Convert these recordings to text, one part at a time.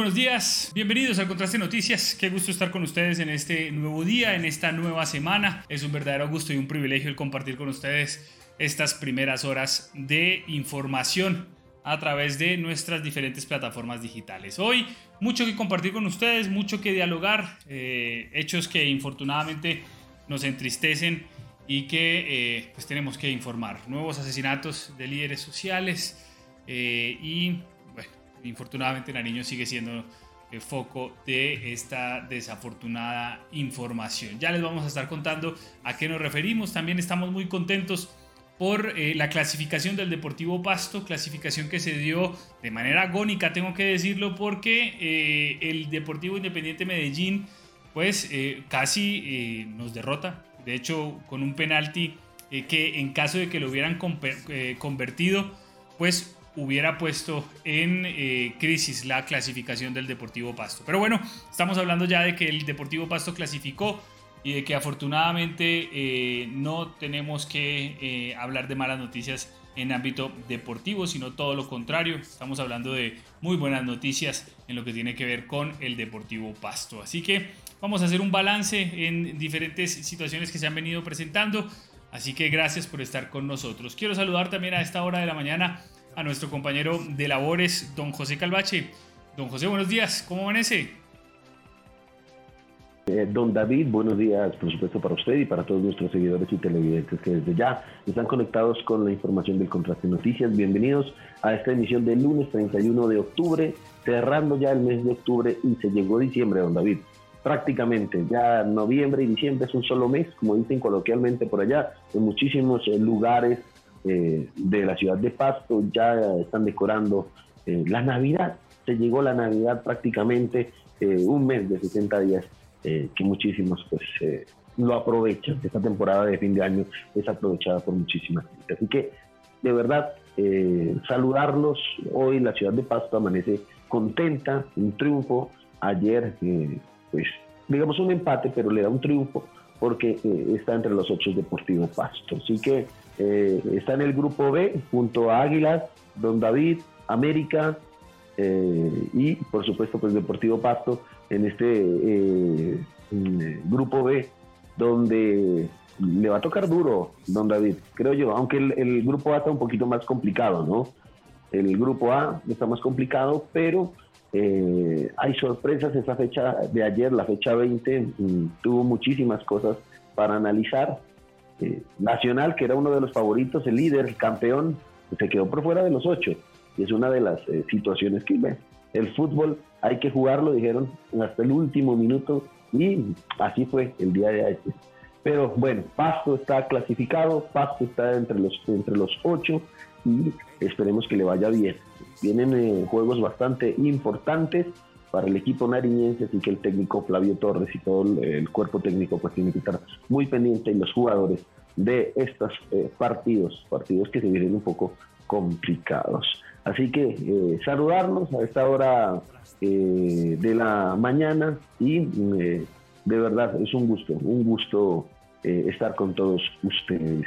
buenos días, bienvenidos al Contraste Noticias. Qué gusto estar con ustedes en este nuevo día, en esta nueva semana. Es un verdadero gusto y un privilegio el compartir con ustedes estas primeras horas de información a través de nuestras diferentes plataformas digitales. Hoy mucho que compartir con ustedes, mucho que dialogar, eh, hechos que infortunadamente nos entristecen y que eh, pues tenemos que informar. Nuevos asesinatos de líderes sociales eh, y infortunadamente Nariño sigue siendo el foco de esta desafortunada información. Ya les vamos a estar contando a qué nos referimos. También estamos muy contentos por eh, la clasificación del Deportivo Pasto, clasificación que se dio de manera agónica, tengo que decirlo, porque eh, el Deportivo Independiente Medellín pues eh, casi nos derrota, de hecho con un penalti que en caso de que lo hubieran convertido, pues hubiera puesto en crisis la clasificación del Deportivo Pasto. Pero bueno, estamos hablando ya de que el Deportivo Pasto clasificó y de que afortunadamente eh, no tenemos que eh, hablar de malas noticias en ámbito deportivo, sino todo lo contrario. Estamos hablando de muy buenas noticias en lo que tiene que ver con el Deportivo Pasto. Así que vamos a hacer un balance en diferentes situaciones que se han venido presentando. Así que gracias por estar con nosotros. Quiero saludar también a esta hora de la mañana a nuestro compañero de labores, don José Calvache. Don José, buenos días. ¿Cómo amanece? Eh, don David, buenos días, por supuesto, para usted y para todos nuestros seguidores y televidentes que desde ya están conectados con la información del Contraste Noticias. Bienvenidos a esta emisión del lunes 31 de octubre, cerrando ya el mes de octubre y se llegó diciembre, don David. Prácticamente, ya noviembre y diciembre es un solo mes, como dicen coloquialmente por allá, en muchísimos eh, lugares eh, de la ciudad de Pasto ya están decorando la Navidad. Se llegó la Navidad prácticamente un mes de 60 días eh, que muchísimos pues eh, lo aprovechan. Esta temporada de fin de año es aprovechada por muchísimas gente. Así que, de verdad, eh, saludarlos. Hoy la ciudad de Pasto amanece contenta, un triunfo. Ayer, pues, digamos un empate, pero le da un triunfo porque está entre los ocho deportivos Pasto. Así que está en el grupo B junto a Águilas, Don David, América y por supuesto pues Deportivo Pasto en este eh, grupo B, donde le va a tocar duro, don David, creo yo, aunque el, grupo A está un poquito más complicado, ¿no? El grupo A está más complicado, pero eh, hay sorpresas. Esa fecha de ayer, la fecha 20, mm, tuvo muchísimas cosas para analizar. Eh, Nacional, que era uno de los favoritos, el líder, el campeón, se quedó por fuera de los ocho. Y es una de las situaciones que. El fútbol hay que jugarlo, dijeron, hasta el último minuto y así fue el día de ayer. Pero bueno, Pasto está clasificado, Pasto está entre los, entre los ocho y esperemos que le vaya bien. Vienen eh, juegos bastante importantes para el equipo nariñense, así que el técnico Flavio Torres y todo el, cuerpo técnico pues tiene que estar muy pendiente y los jugadores de estos eh, partidos, partidos que se vienen un poco complicados. Así que eh, saludarnos a esta hora eh, de la mañana y eh, de verdad es un gusto, un gusto estar con todos ustedes.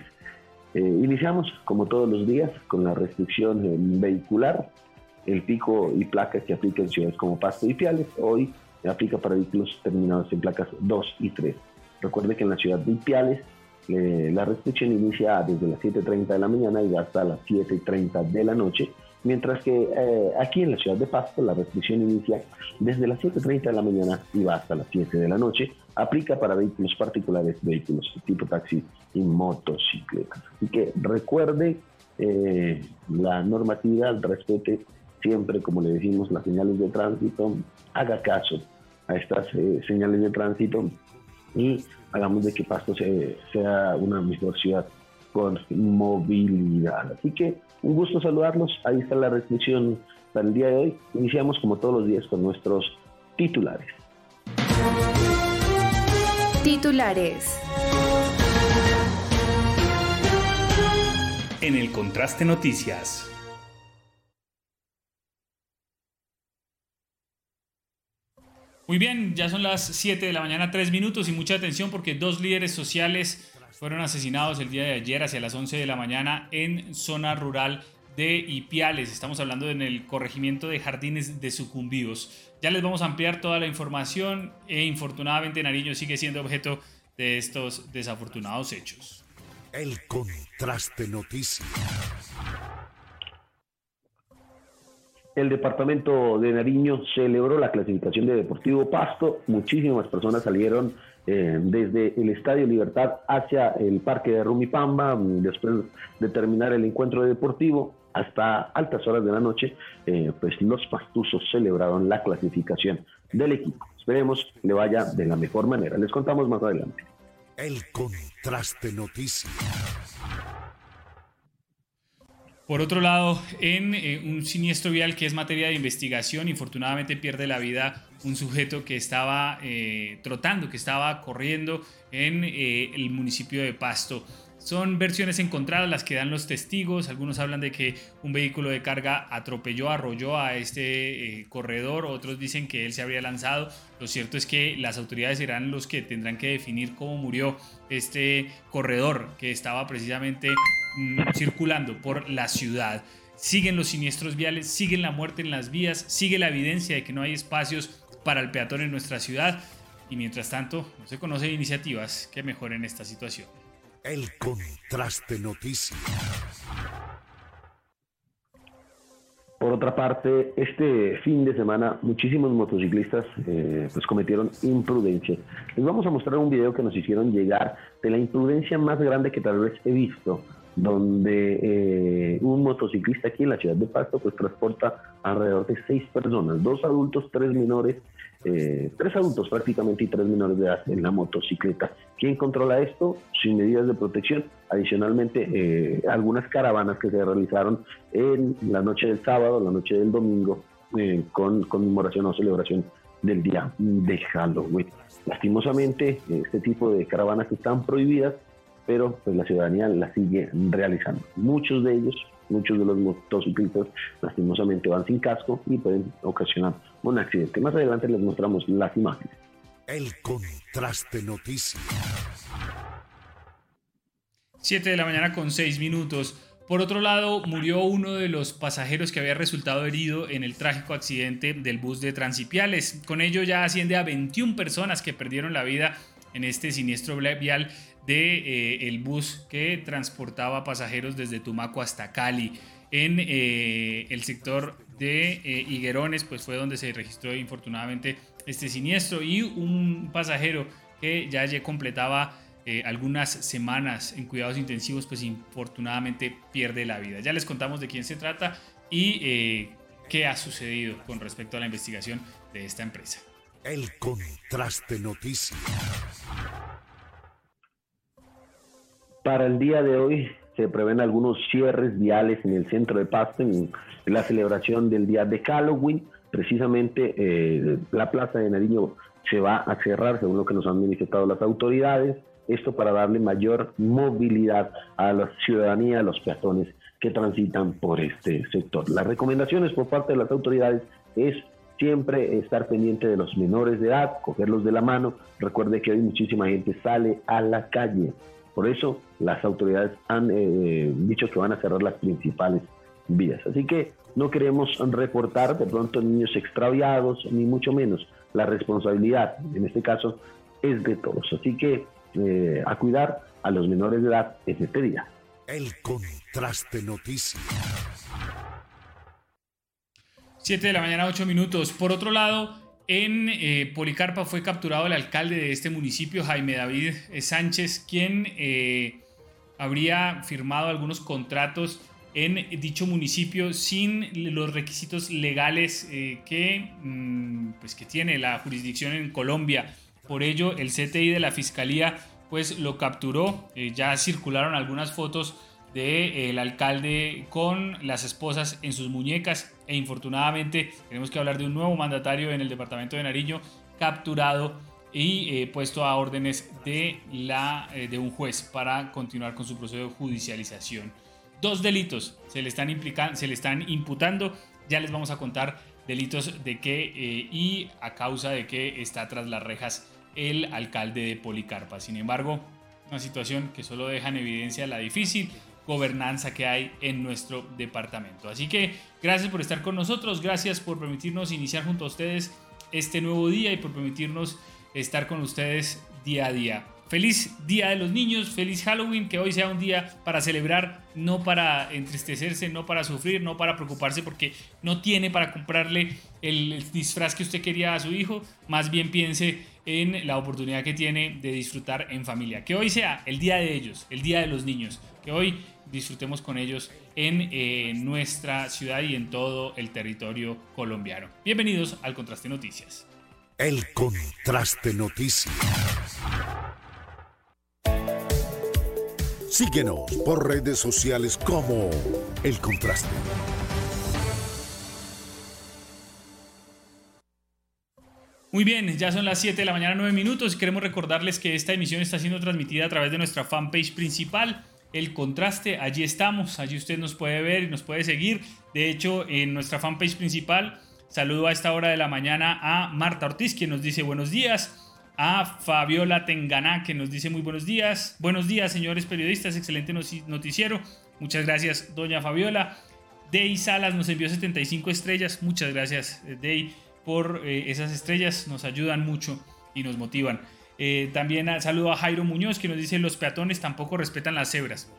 iniciamos como todos los días con la restricción vehicular, el pico y placas que aplica en ciudades como Pasto y Piales. Hoy aplica para vehículos terminados en placas 2 y 3. Recuerde que en la ciudad de Ipiales la restricción inicia desde las 7.30 de la mañana y va hasta las 7.30 de la noche mientras que eh, aquí en la ciudad de Pasto la restricción inicia desde las 7.30 de la mañana y va hasta las 7 de la noche. Aplica para vehículos particulares, vehículos tipo taxi y motocicletas. Así que recuerde eh, la normatividad, respete siempre, como le decimos, las señales de tránsito, haga caso a estas eh, señales de tránsito y hagamos de que Pasto sea una mejor ciudad con movilidad. Así que un gusto saludarlos. Ahí está la restricción para el día de hoy. Iniciamos como todos los días con nuestros titulares. Titulares. En el contraste noticias. Muy bien, ya son las 7 de la mañana, 3 minutos y mucha atención porque dos líderes sociales fueron asesinados el día de ayer hacia las 11 de la mañana en zona rural de Ipiales. Estamos hablando en el corregimiento de Jardines de Sucumbíos. Ya les vamos a ampliar toda la información e infortunadamente Nariño sigue siendo objeto de estos desafortunados hechos. El contraste noticias. El departamento de Nariño celebró la clasificación de Deportivo Pasto. Muchísimas personas salieron eh, desde el Estadio Libertad hacia el Parque de Rumipamba, después de terminar el encuentro deportivo hasta altas horas de la noche, eh, pues los pastuzos celebraron la clasificación del equipo. Esperemos le vaya de la mejor manera. Les contamos más adelante. El contraste noticias. Por otro lado, en eh, un siniestro vial que es materia de investigación, infortunadamente pierde la vida un sujeto que estaba eh, trotando, que estaba corriendo en eh, el municipio de Pasto. Son versiones encontradas las que dan los testigos. Algunos hablan de que un vehículo de carga atropelló, arrolló a este corredor. Otros dicen que él se habría lanzado. Lo cierto es que las autoridades serán los que tendrán que definir cómo murió este corredor que estaba precisamente circulando por la ciudad. Siguen los siniestros viales, siguen la muerte en las vías, sigue la evidencia de que no hay espacios para el peatón en nuestra ciudad. Y mientras tanto, no se conocen iniciativas que mejoren esta situación. El contraste noticias. Por otra parte, este fin de semana muchísimos motociclistas eh, pues cometieron imprudencia. Les vamos a mostrar un video que nos hicieron llegar de la imprudencia más grande que tal vez he visto, donde eh, un motociclista aquí en la ciudad de Pasto pues transporta alrededor de seis personas, dos adultos, tres menores eh, tres adultos prácticamente y tres menores de edad en la motocicleta. ¿Quién controla esto? Sin medidas de protección. Adicionalmente, eh, algunas caravanas que se realizaron en la noche del sábado, la noche del domingo, eh, con conmemoración o celebración del día de Halloween. Lastimosamente, este tipo de caravanas están prohibidas, pero pues la ciudadanía las sigue realizando. Muchos de ellos Muchos de los motociclistas lastimosamente van sin casco y pueden ocasionar un accidente. Más adelante les mostramos las imágenes. El contraste noticias. 7 de la mañana con 6 minutos. Por otro lado, murió uno de los pasajeros que había resultado herido en el trágico accidente del bus de Transipiales. Con ello ya asciende a 21 personas que perdieron la vida en este siniestro vial de eh, bus que transportaba pasajeros desde Tumaco hasta Cali. En eh, el sector de eh, Higuerones, pues fue donde se registró infortunadamente este siniestro y un pasajero que ya, ya completaba algunas semanas en cuidados intensivos, pues infortunadamente pierde la vida. Ya les contamos de quién se trata y qué ha sucedido con respecto a la investigación de esta empresa. El contraste noticias. Para el día de hoy se prevén algunos cierres viales en el centro de Pasto en la celebración del día de Halloween. Precisamente eh, la plaza de Nariño se va a cerrar, según lo que nos han manifestado las autoridades. Esto para darle mayor movilidad a la ciudadanía, a los peatones que transitan por este sector. Las recomendaciones por parte de las autoridades es siempre estar pendiente de los menores de edad, cogerlos de la mano. Recuerde que hoy muchísima gente sale a la calle por eso las autoridades han eh, dicho que van a cerrar las principales vías. Así que no queremos reportar de pronto niños extraviados, ni mucho menos. La responsabilidad, en este caso, es de todos. Así que eh, a cuidar a los menores de edad en este día. El contraste noticias. 7 de la mañana, 8 minutos. Por otro lado, en eh, Policarpa fue capturado el alcalde de este municipio, Jaime David Sánchez, quien eh, habría firmado algunos contratos en dicho municipio sin los requisitos legales eh, que, mm, pues que tiene la jurisdicción en Colombia. Por ello, el CTI de la Fiscalía pues lo capturó. ya circularon algunas fotos del alcalde con las esposas en sus muñecas e infortunadamente tenemos que hablar de un nuevo mandatario en el departamento de Nariño capturado y eh, puesto a órdenes de, la, eh, de un juez para continuar con su proceso de judicialización. Dos delitos se le están, se le están imputando, ya les vamos a contar delitos de qué eh, y a causa de qué está tras las rejas el alcalde de Policarpa. Sin embargo, una situación que solo deja en evidencia la difícil gobernanza que hay en nuestro departamento. Así que gracias por estar con nosotros, gracias por permitirnos iniciar junto a ustedes este nuevo día y por permitirnos estar con ustedes día a día. Feliz Día de los Niños, feliz Halloween, que hoy sea un día para celebrar, no para entristecerse, no para sufrir, no para preocuparse porque no tiene para comprarle el disfraz que usted quería a su hijo, más bien piense en la oportunidad que tiene de disfrutar en familia. Que hoy sea el día de ellos, el día de los niños, que hoy disfrutemos con ellos en eh, nuestra ciudad y en todo el territorio colombiano. Bienvenidos al Contraste Noticias. El Contraste Noticias. Síguenos por redes sociales como El Contraste. Muy bien, ya son las 7 de la mañana, 9 minutos. Queremos recordarles que esta emisión está siendo transmitida a través de nuestra fanpage principal, El Contraste. Allí estamos, allí usted nos puede ver y nos puede seguir. De hecho, en nuestra fanpage principal, saludo a esta hora de la mañana a Marta Ortiz, quien nos dice buenos días a Fabiola Tenganá, que nos dice muy buenos días. Buenos días, señores periodistas, excelente noticiero. Muchas gracias, doña Fabiola. Dey Salas nos envió 75 estrellas. Muchas gracias, eh, Dey, por eh, esas estrellas. Nos ayudan mucho y nos motivan. Eh, también saludo a Jairo Muñoz, que nos dice los peatones tampoco respetan las cebras.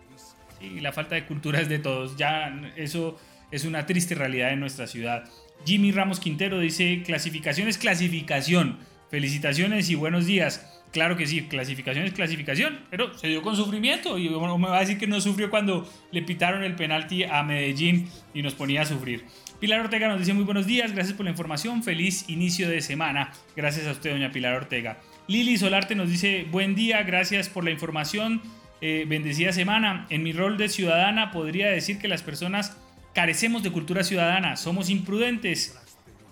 Y la falta de cultura es de todos. Ya eso es una triste realidad en nuestra ciudad. Jimmy Ramos Quintero dice clasificación es clasificación felicitaciones y buenos días. Claro que sí, clasificación es clasificación, pero se dio con sufrimiento y me va a decir que no sufrió cuando le pitaron el penalti a Medellín y nos ponía a sufrir. Pilar Ortega nos dice muy buenos días, gracias por la información, feliz inicio de semana. Gracias a usted, doña Pilar Ortega. Lili Solarte nos dice buen día, gracias por la información, eh, bendecida semana. En mi rol de ciudadana podría decir que las personas carecemos de cultura ciudadana, somos imprudentes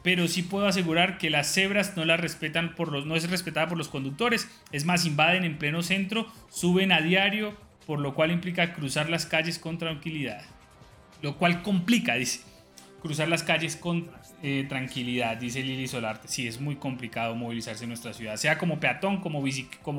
pero sí puedo asegurar que las cebras no las respetan por los, no es respetada por los conductores, es más, invaden en pleno centro, suben a diario, por lo cual implica cruzar las calles con tranquilidad. Lo cual complica, dice, cruzar las calles con eh, tranquilidad, dice Lili Solarte. Sí, es muy complicado movilizarse en nuestra ciudad, sea como peatón, como,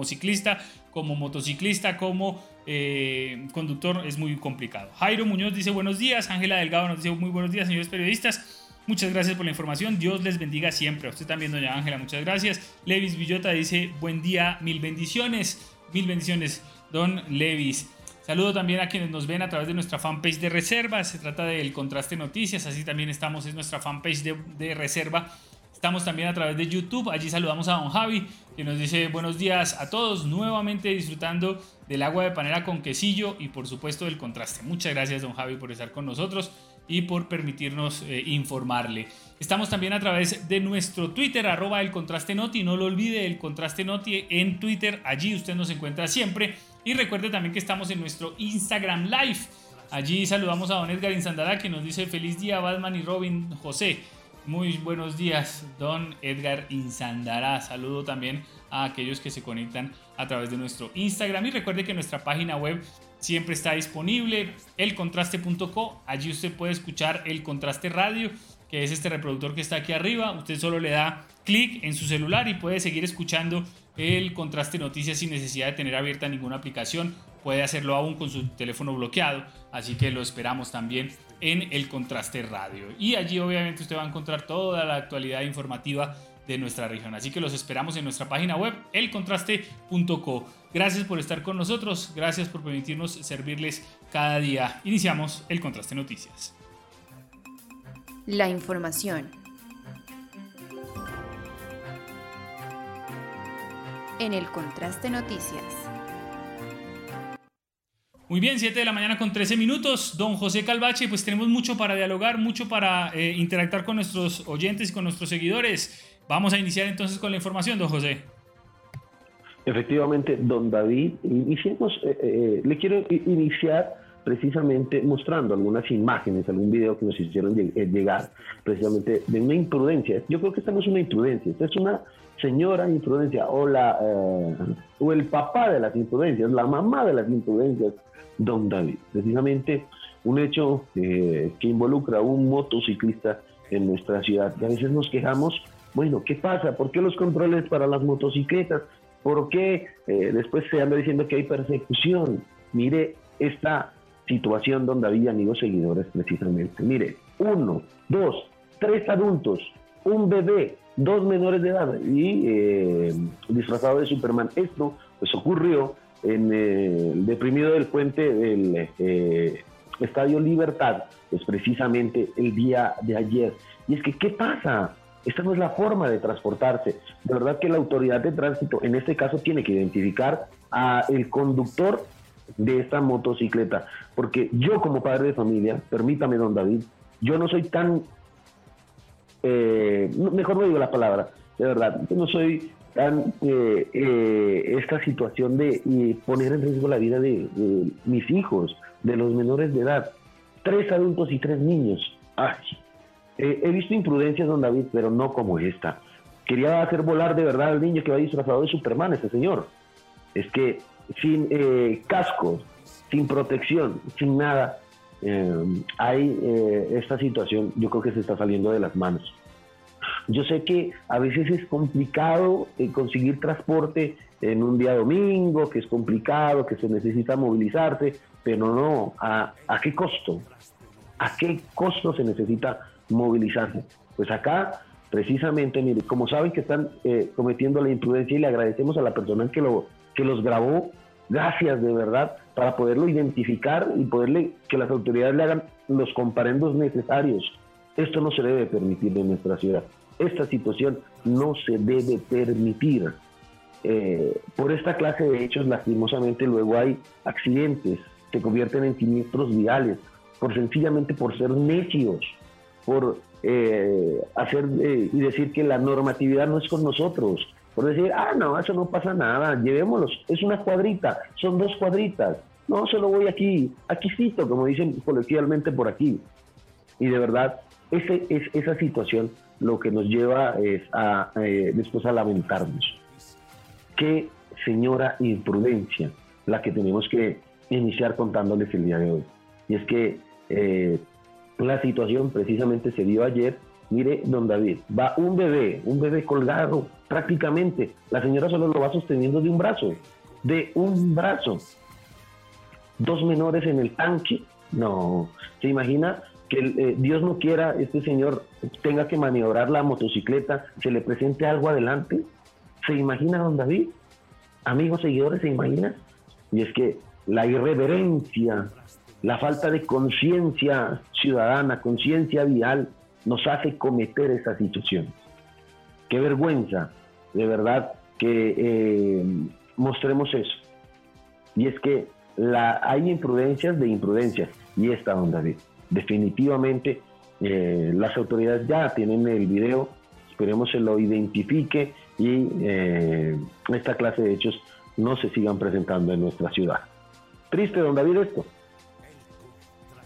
ciclista, como motociclista, como eh, conductor, es muy complicado. Jairo Muñoz dice buenos días, Ángela Delgado nos dice muy buenos días, señores periodistas. Muchas gracias por la información. Dios les bendiga siempre. A usted también, doña Ángela, muchas gracias. Levis Villota dice, buen día, mil bendiciones. Mil bendiciones, don Levis. Saludo también a quienes nos ven a través de nuestra fanpage de reserva. Se trata del Contraste Noticias. Así también estamos en nuestra fanpage de, de reserva. Estamos también a través de YouTube. Allí saludamos a don Javi, que nos dice buenos días a todos. Nuevamente disfrutando del agua de panela con quesillo y por supuesto del contraste. Muchas gracias, don Javi, por estar con nosotros y por permitirnos eh, informarle. Estamos también a través de nuestro Twitter, arroba el contraste noti. No lo olvide, el contraste noti en Twitter. Allí usted nos encuentra siempre. Y recuerde también que estamos en nuestro Instagram Live. Allí saludamos a don Edgar Insandara que nos dice feliz día Batman y Robin José. Muy buenos días, don Edgar Insandara. Saludo también a aquellos que se conectan a través de nuestro Instagram. Y recuerde que nuestra página web siempre está disponible, elcontraste.co. Allí usted puede escuchar el contraste radio, que es este reproductor que está aquí arriba. Usted solo le da clic en su celular y puede seguir escuchando el contraste noticias sin necesidad de tener abierta ninguna aplicación. Puede hacerlo aún con su teléfono bloqueado. Así que lo esperamos también en el contraste radio. Y allí obviamente usted va a encontrar toda la actualidad informativa de nuestra región. Así que los esperamos en nuestra página web, elcontraste.co. Gracias por estar con nosotros, gracias por permitirnos servirles cada día. Iniciamos el Contraste Noticias. La información. En el Contraste Noticias. Muy bien, 7 de la mañana con 13 minutos. Don José Calvache, pues tenemos mucho para dialogar, mucho para eh, interactuar con nuestros oyentes y con nuestros seguidores. Vamos a iniciar entonces con la información, don José. Efectivamente, don David, iniciemos, eh, eh, le quiero iniciar precisamente mostrando algunas imágenes, algún video que nos hicieron eh, llegar precisamente de una imprudencia. Yo creo que esta no es una imprudencia, esta es una señora imprudencia o, la, o el papá de las imprudencias, la mamá de las imprudencias, don David. Precisamente un hecho que involucra a un motociclista en nuestra ciudad. Y a veces nos quejamos bueno, ¿qué pasa? ¿Por qué los controles para las motocicletas? ¿Por qué eh, después se anda diciendo que hay persecución? Mire esta situación donde había amigos seguidores precisamente. Mire, uno, dos, tres adultos, un bebé dos menores de edad y eh, disfrazado de Superman. Esto pues ocurrió en el deprimido del puente del eh, Estadio Libertad, pues precisamente el día de ayer. Y es que, ¿qué pasa? Esta no es la forma de transportarse. De verdad que la autoridad de tránsito en este caso tiene que identificar a el conductor de esta motocicleta. Porque yo como padre de familia, permítame don David, yo no soy tan, eh, mejor no digo la palabra, de verdad, yo no soy tan eh, eh, esta situación de poner en riesgo la vida de, mis hijos, de los menores de edad. Tres adultos y tres niños. Ay, he visto imprudencias, don David, pero no como esta. Quería hacer volar de verdad al niño que va disfrazado de Superman, ese señor. Es que sin eh, casco, sin protección, sin nada, eh, hay eh, esta situación, yo creo que se está saliendo de las manos. Yo sé que a veces es complicado conseguir transporte en un día domingo, que es complicado, que se necesita movilizarse, pero no, ¿a, a qué costo? ¿A qué costo se necesita movilizarse? Pues acá precisamente, mire, como saben que están cometiendo la imprudencia y le agradecemos a la persona que, lo, que los grabó, gracias de verdad, para poderlo identificar y poderle que las autoridades le hagan los comparendos necesarios. Esto no se debe permitir en nuestra ciudad. Esta situación no se debe permitir. Eh, por esta clase de hechos, lastimosamente, luego hay accidentes, se convierten en siniestros viales, por sencillamente por ser necios, por eh, hacer eh, y decir que la normatividad no es con nosotros, por decir, ah, no, eso no pasa nada, llevémoslos, es una cuadrita, son dos cuadritas, no, solo voy aquí, aquí cito, como dicen coloquialmente por aquí. Y de verdad, ese, es, esa situación lo que nos lleva es a, eh, después a lamentarnos. Qué señora imprudencia la que tenemos que iniciar contándoles el día de hoy. Y es que eh, la situación precisamente se dio ayer Mire, don David, va un bebé, un bebé colgado prácticamente. La señora solo lo va sosteniendo de un brazo, de un brazo. Dos menores en el tanque. No, se imagina que eh, Dios no quiera este señor tenga que maniobrar la motocicleta, se le presente algo adelante. ¿Se imagina, don David? Amigos seguidores, ¿se imagina? Y es que la irreverencia, la falta de conciencia ciudadana, conciencia vial, nos hace cometer esa situación. Qué vergüenza, de verdad, que eh, mostremos eso. Y es que la, hay imprudencias de imprudencias, y esta onda, definitivamente eh, las autoridades ya tienen el video, esperemos se lo identifique y eh, esta clase de hechos no se sigan presentando en nuestra ciudad. Triste, don David, esto.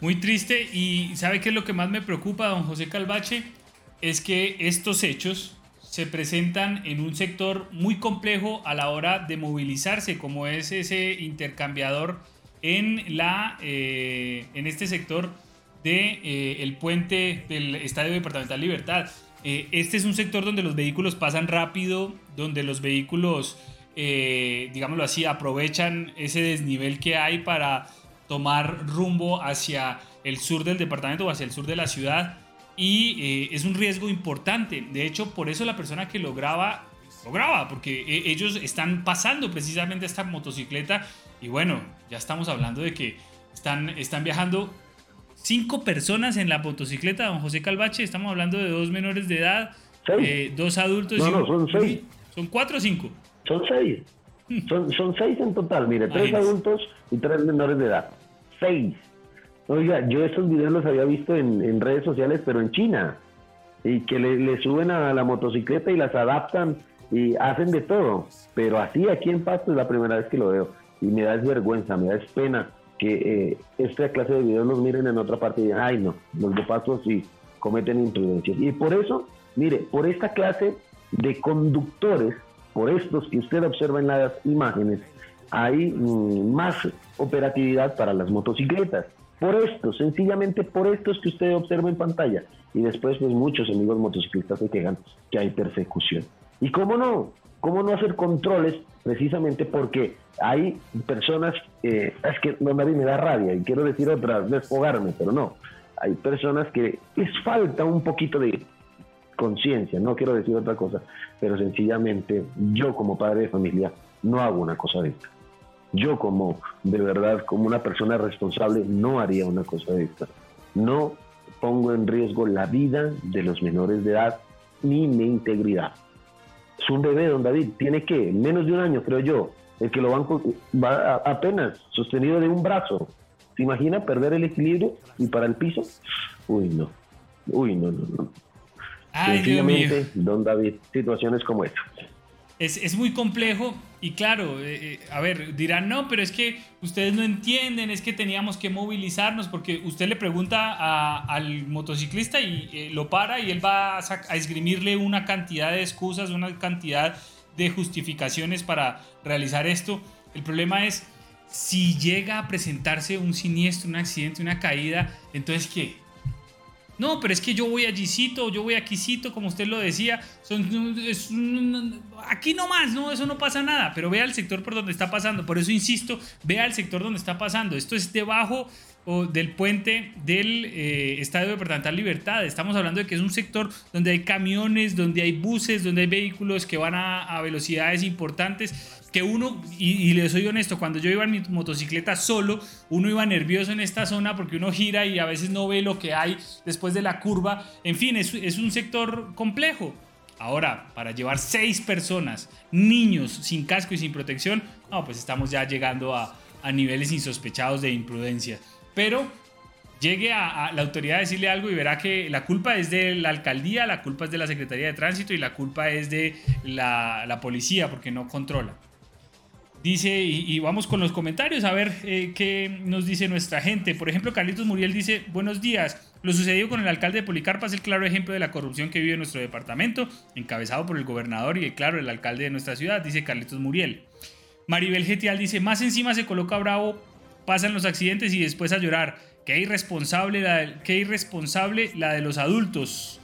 Muy triste y ¿sabe qué es lo que más me preocupa, don José Calvache? Es que estos hechos se presentan en un sector muy complejo a la hora de movilizarse, como es ese intercambiador en, la, eh, en este sector del de, eh, el puente del Estadio Departamental Libertad. Eh, este es un sector donde los vehículos pasan rápido, donde los vehículos, digámoslo así, aprovechan ese desnivel que hay para tomar rumbo hacia el sur del departamento o hacia el sur de la ciudad y eh, es un riesgo importante. De hecho, por eso la persona que lo graba, lo graba, porque eh, ellos están pasando precisamente esta motocicleta y bueno, ya estamos hablando de que están, están viajando cinco personas en la motocicleta, don José Calvache, estamos hablando de dos menores de edad, eh, dos adultos. No, no, son seis. ¿Son cuatro o cinco? Son seis. Son, son seis en total, mire, tres adultos y tres menores de edad. Seis. Oiga, yo estos videos los había visto en, redes sociales, pero en China. Y que le, suben a la motocicleta y las adaptan y hacen de todo. Pero así aquí en Pasto es la primera vez que lo veo. Y me da vergüenza, me da pena que eh, esta clase de videos los miren en otra parte y digan, ay no, los de Pasto sí cometen imprudencias. Y por eso, mire, por esta clase de conductores por estos que usted observa en las imágenes, hay mm, más operatividad para las motocicletas. Por esto, sencillamente por estos que usted observa en pantalla. Y después, pues muchos amigos motociclistas se quejan que hay persecución. ¿Y cómo no? ¿Cómo no hacer controles? Precisamente porque hay personas, eh, es que no, nadie me da rabia y quiero decir otra, desfogarme, pero no. Hay personas que les falta un poquito de conciencia, no quiero decir otra cosa, pero sencillamente yo como padre de familia no hago una cosa de esta. Yo como, de verdad, como una persona responsable, no haría una cosa de esta. No pongo en riesgo la vida de los menores de edad ni mi integridad. Es un bebé, don David, tiene que, menos de un año, creo yo, el que lo van va apenas sostenido de un brazo. ¿Se imagina perder el equilibrio y para el piso? Uy, no. Uy, no, no, no. Ay, don David, situaciones como esta. Es, es, muy complejo y claro, eh, eh, a ver, dirán, no, pero es que ustedes no entienden, es que teníamos que movilizarnos porque usted le pregunta al motociclista y eh, lo para y él va a, a, esgrimirle una cantidad de excusas, una cantidad de justificaciones para realizar esto. El problema es, si llega a presentarse un siniestro, un accidente, una caída, entonces ¿qué? No, pero es que yo voy allicito, yo voy aquícito, como usted lo decía. Son, es, aquí nomás, no, eso no pasa nada. Pero vea el sector por donde está pasando. Por eso insisto, vea el sector donde está pasando. Esto es debajo del puente del eh, Estadio Departamental Libertad. Estamos hablando de que es un sector donde hay camiones, donde hay buses, donde hay vehículos que van a velocidades importantes que uno, y, le soy honesto, cuando yo iba en mi motocicleta solo, uno iba nervioso en esta zona porque uno gira y a veces no ve lo que hay después de la curva. En fin, es, es un sector complejo. Ahora, para llevar seis personas, niños sin casco y sin protección, no, pues estamos ya llegando a, a niveles insospechados de imprudencia. Pero llegue a, la autoridad a decirle algo y verá que la culpa es de la alcaldía, la culpa es de la Secretaría de Tránsito y la culpa es de la, la policía porque no controla. Dice, y, vamos con los comentarios a ver eh, qué nos dice nuestra gente. Por ejemplo, Carlitos Muriel dice, buenos días. Lo sucedido con el alcalde de Policarpa es el claro ejemplo de la corrupción que vive en nuestro departamento, encabezado por el gobernador y, claro, el alcalde de nuestra ciudad, dice Carlitos Muriel. Maribel Getial dice, más encima se coloca bravo, pasan los accidentes y después a llorar. Qué irresponsable la, qué irresponsable la de los adultos.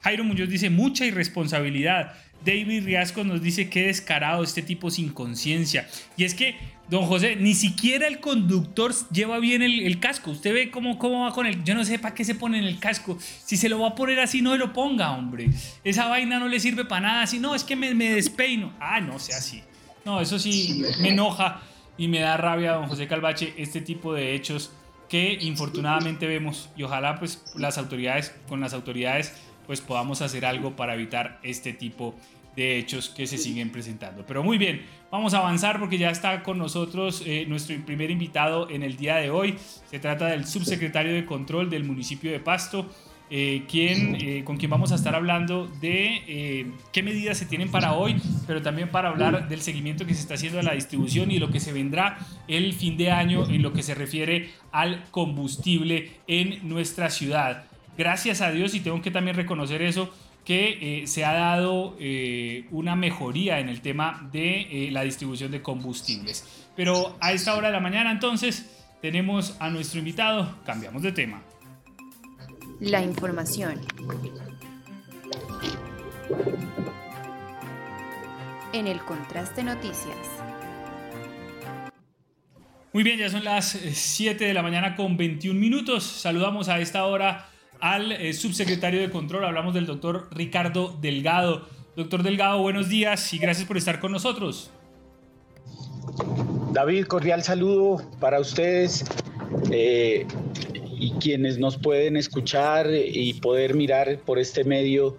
Jairo Muñoz dice, mucha irresponsabilidad. David Riasco nos dice que descarado este tipo sin conciencia. Y es que, don José, ni siquiera el conductor lleva bien el, casco. Usted ve cómo, cómo va con el... Yo no sé para qué se pone en el casco. Si se lo va a poner así, no se lo ponga, hombre. Esa vaina no le sirve para nada. Si no, es que me, me despeino. Ah, no sea así. No, eso sí me enoja y me da rabia, don José Calvache, este tipo de hechos que infortunadamente vemos. Y ojalá pues las autoridades, con las autoridades pues podamos hacer algo para evitar este tipo de hechos que se siguen presentando. Pero muy bien, vamos a avanzar porque ya está con nosotros eh, nuestro primer invitado en el día de hoy. Se trata del subsecretario de Control del municipio de Pasto, eh, quien, eh, con quien vamos a estar hablando de qué medidas se tienen para hoy, pero también para hablar del seguimiento que se está haciendo a la distribución y lo que se vendrá el fin de año en lo que se refiere al combustible en nuestra ciudad gracias a Dios, y tengo que también reconocer eso, que eh, se ha dado eh, una mejoría en el tema de eh, la distribución de combustibles. Pero a esta hora de la mañana entonces tenemos a nuestro invitado, cambiamos de tema. La información. En el contraste noticias. Muy bien, ya son las 7 de la mañana con 21 minutos. Saludamos a esta hora al eh, subsecretario de Control. Hablamos del doctor Ricardo Delgado. Doctor Delgado, buenos días y gracias por estar con nosotros. David, cordial saludo para ustedes eh, y quienes nos pueden escuchar y poder mirar por este medio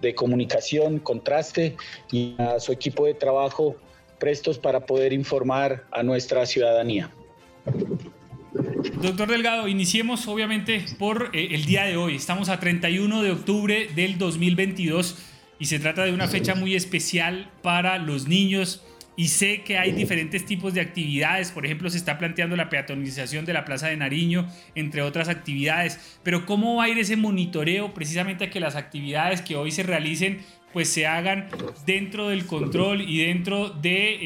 de comunicación, contraste y a su equipo de trabajo prestos para poder informar a nuestra ciudadanía. Doctor Delgado, iniciemos obviamente por eh, el día de hoy. Estamos a 31 de octubre del 2022 y se trata de una fecha muy especial para los niños y sé que hay diferentes tipos de actividades, por ejemplo se está planteando la peatonalización de la Plaza de Nariño, entre otras actividades, pero ¿cómo va a ir ese monitoreo precisamente a que las actividades que hoy se realicen pues se hagan dentro del control y dentro de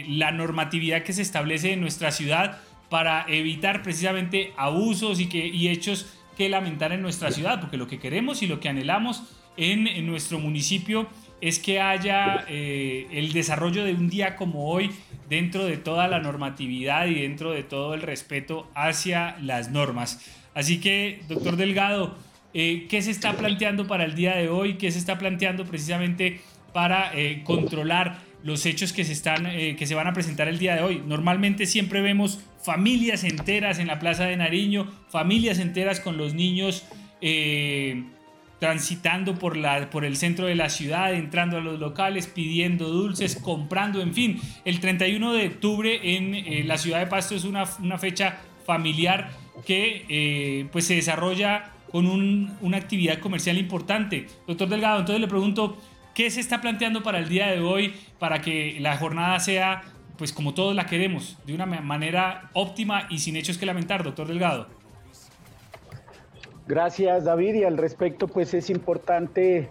eh, la normatividad que se establece en nuestra ciudad para evitar precisamente abusos y, que, y hechos que lamentar en nuestra ciudad, porque lo que queremos y lo que anhelamos en, nuestro municipio es que haya eh, el desarrollo de un día como hoy dentro de toda la normatividad y dentro de todo el respeto hacia las normas. Así que, doctor Delgado, eh, ¿qué se está planteando para el día de hoy? ¿Qué se está planteando precisamente para controlar los hechos que se, están, que se van a presentar el día de hoy? Normalmente siempre vemos familias enteras en la Plaza de Nariño, familias enteras con los niños transitando por, la, por el centro de la ciudad, entrando a los locales, pidiendo dulces, comprando, en fin. El 31 de octubre en eh, la ciudad de Pasto es una, una fecha familiar que eh, pues se desarrolla con un, una actividad comercial importante. Doctor Delgado, entonces le pregunto, ¿qué se está planteando para el día de hoy para que la jornada sea, pues como todos la queremos, de una manera óptima y sin hechos que lamentar, doctor Delgado? Gracias David y al respecto pues es importante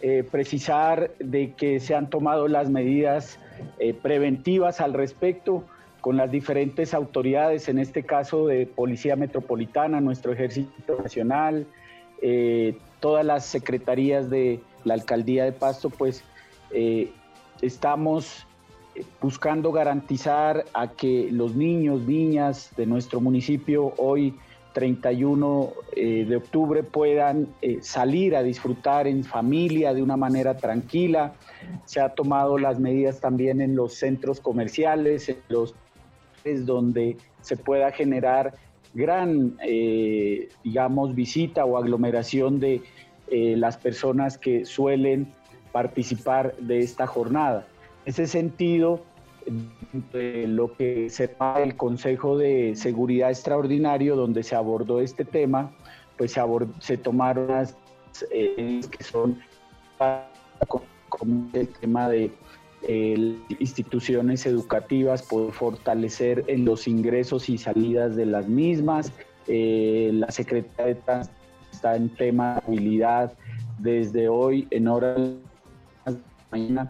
eh, precisar de que se han tomado las medidas eh, preventivas al respecto con las diferentes autoridades, en este caso de Policía Metropolitana, nuestro Ejército Nacional, eh, todas las secretarías de la Alcaldía de Pasto, pues estamos buscando garantizar a que los niños, niñas de nuestro municipio hoy 31 eh, de octubre puedan eh, salir a disfrutar en familia de una manera tranquila. Se ha tomado las medidas también en los centros comerciales, en los donde se pueda generar gran, eh, digamos, visita o aglomeración de las personas que suelen participar de esta jornada. En ese sentido, de lo que se el Consejo de Seguridad Extraordinario, donde se abordó este tema, pues se, se tomaron las eh, que son como el tema de instituciones educativas, por fortalecer en los ingresos y salidas de las mismas. Eh, la Secretaría de Transporte está en tema de movilidad desde hoy en horas de mañana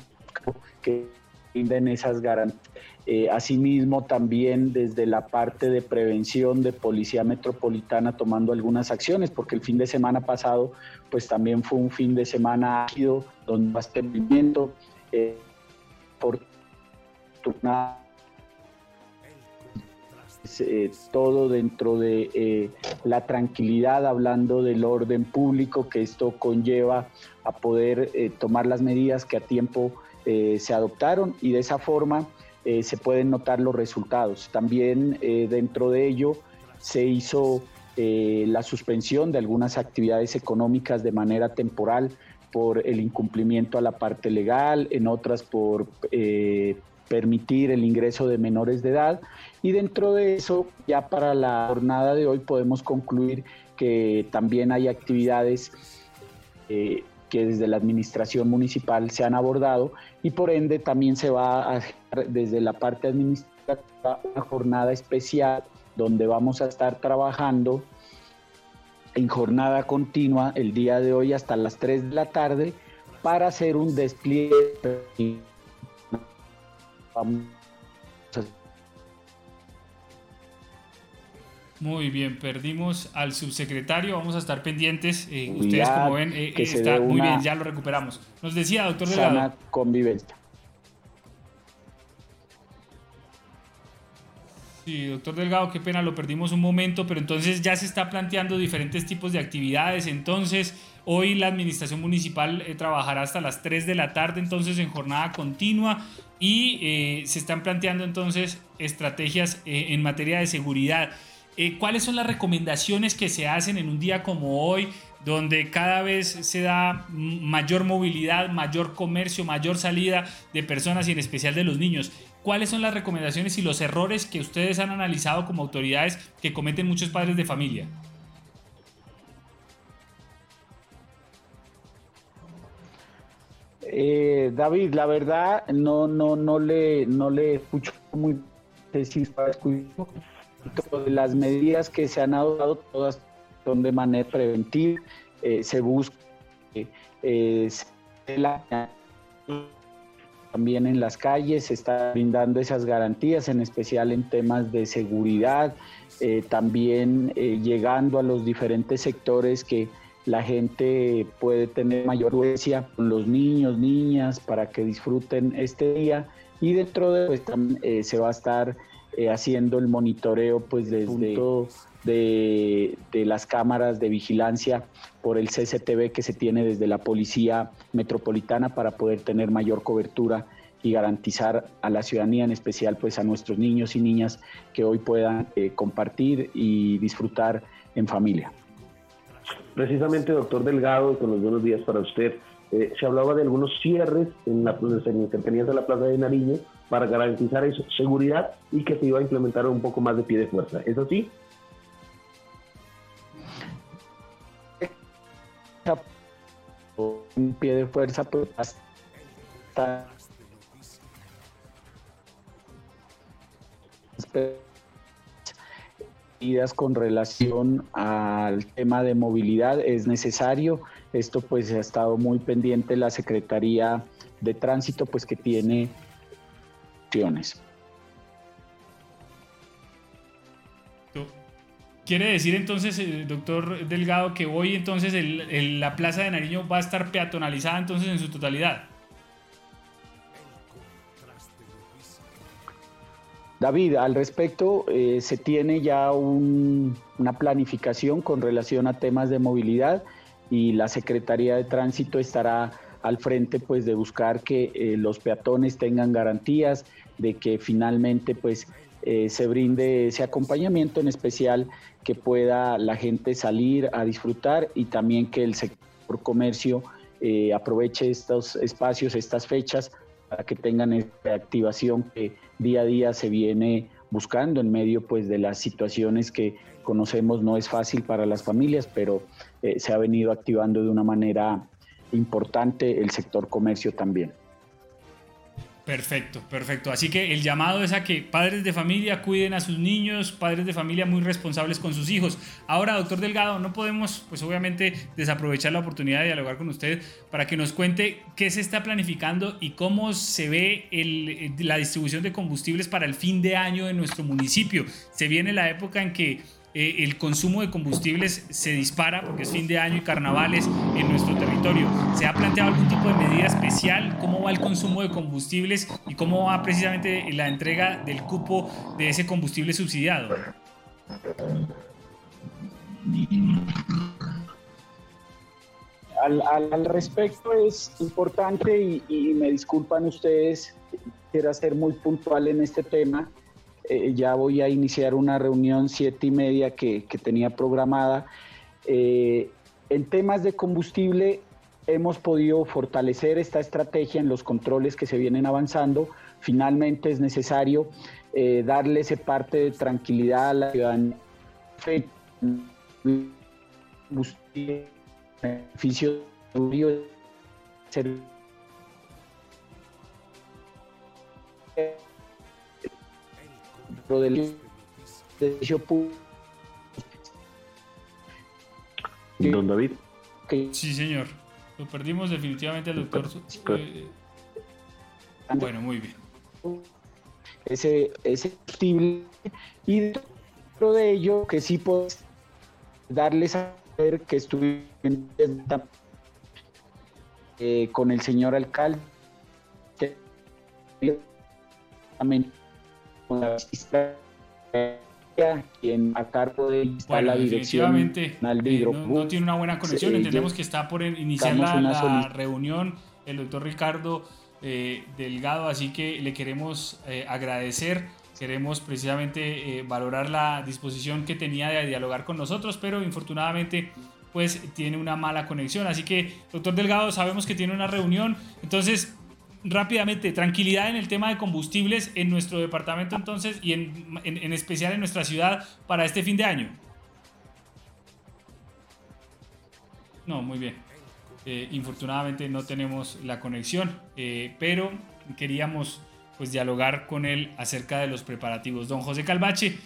que brinden esas garantías. Eh, asimismo, también desde la parte de prevención de Policía Metropolitana tomando algunas acciones, porque el fin de semana pasado, pues también fue un fin de semana ágido, donde abastecimiento, eh, por eh, todo dentro de eh, la tranquilidad, hablando del orden público, que esto conlleva a poder tomar las medidas que a tiempo eh, se adoptaron y de esa forma eh, se pueden notar los resultados. También eh, dentro de ello se hizo la suspensión de algunas actividades económicas de manera temporal por el incumplimiento a la parte legal, en otras por permitir el ingreso de menores de edad. Y dentro de eso, ya para la jornada de hoy podemos concluir que también hay actividades que desde la administración municipal se han abordado y por ende también se va a desde la parte administrativa una jornada especial donde vamos a estar trabajando en jornada continua el día de hoy hasta las 3 de la tarde para hacer un despliegue muy bien, perdimos al subsecretario, vamos a estar pendientes. Eh, ustedes como ven, eh, está muy bien, ya lo recuperamos. Nos decía, doctor Delgado. convivencia. Sí, doctor Delgado, qué pena, lo perdimos un momento, pero entonces ya se está planteando diferentes tipos de actividades. Entonces, hoy la administración municipal eh, trabajará hasta las 3 de la tarde, entonces en jornada continua, y se están planteando entonces estrategias en materia de seguridad. Eh, ¿cuáles son las recomendaciones que se hacen en un día como hoy, donde cada vez se da mayor movilidad, mayor comercio, mayor salida de personas y en especial de los niños? ¿Cuáles son las recomendaciones y los errores que ustedes han analizado como autoridades que cometen muchos padres de familia? Eh, David, la verdad no no no le no le escucho muy las medidas que se han adoptado, todas son de manera preventiva. Eh, se busca eh, también en las calles, se está brindando esas garantías, en especial en temas de seguridad, eh, también llegando a los diferentes sectores que la gente puede tener mayor huesia con los niños, niñas, para que disfruten este día. Y dentro de pues, se va a estar eh, haciendo el monitoreo pues desde de, de, las cámaras de vigilancia por el CCTV que se tiene desde la Policía Metropolitana para poder tener mayor cobertura y garantizar a la ciudadanía, en especial pues a nuestros niños y niñas que hoy puedan eh, compartir y disfrutar en familia. Precisamente, doctor Delgado, con los buenos días para usted. Eh, se hablaba de algunos cierres en la en de la Plaza de Nariño para garantizar eso, seguridad y que se iba a implementar un poco más de pie de fuerza. ¿Es así? Un pie de fuerza, hasta con relación al tema de movilidad es necesario. Esto pues ha estado muy pendiente la Secretaría de Tránsito pues que tiene acciones. Quiere decir entonces, eh, doctor Delgado, que hoy entonces la Plaza de Nariño va a estar peatonalizada entonces en su totalidad. David, al respecto, eh, se tiene ya una planificación con relación a temas de movilidad y la Secretaría de Tránsito estará al frente pues de buscar que eh, los peatones tengan garantías, de que finalmente pues eh, se brinde ese acompañamiento en especial que pueda la gente salir a disfrutar y también que el sector comercio aproveche estos espacios, estas fechas para que tengan esta activación que día a día se viene buscando en medio pues de las situaciones que conocemos no es fácil para las familias, pero eh, se ha venido activando de una manera importante el sector comercio también. Perfecto, perfecto. Así que el llamado es a que padres de familia cuiden a sus niños, padres de familia muy responsables con sus hijos. Ahora, doctor Delgado, no podemos, pues obviamente, desaprovechar la oportunidad de dialogar con usted para que nos cuente qué se está planificando y cómo se ve la distribución de combustibles para el fin de año en nuestro municipio. Se viene la época en que eh, el consumo de combustibles se dispara porque es fin de año y carnavales en nuestro territorio. ¿Se ha planteado algún tipo de medida especial? ¿Cómo va el consumo de combustibles y cómo va precisamente la entrega del cupo de ese combustible subsidiado? Al, respecto es importante y, y me disculpan ustedes, quiero ser muy puntual en este tema eh, ya voy a iniciar una reunión siete y media que, tenía programada. Eh, en temas de combustible hemos podido fortalecer esta estrategia en los controles que se vienen avanzando. Finalmente es necesario eh, darle ese parte de tranquilidad a la ciudadanía. Beneficio del servicio público. Don David. Sí, señor. Lo perdimos definitivamente al doctor. Eh, bueno, muy bien. Ese, ese y dentro de ello que sí puedo darles a ver que estuve eh, con el señor alcalde quien a cargo de la dirección eh, no, tiene una buena conexión. Entendemos que está por iniciar la, reunión el doctor Ricardo eh, Delgado, así que le queremos eh, agradecer. Queremos precisamente valorar la disposición que tenía de dialogar con nosotros, pero infortunadamente pues tiene una mala conexión. Así que, doctor Delgado, sabemos que tiene una reunión. Entonces, rápidamente, tranquilidad en el tema de combustibles en nuestro departamento entonces y en, especial en nuestra ciudad para este fin de año. No, muy bien. Eh, infortunadamente no tenemos la conexión, eh, pero queríamos pues dialogar con él acerca de los preparativos. Don José Calvache,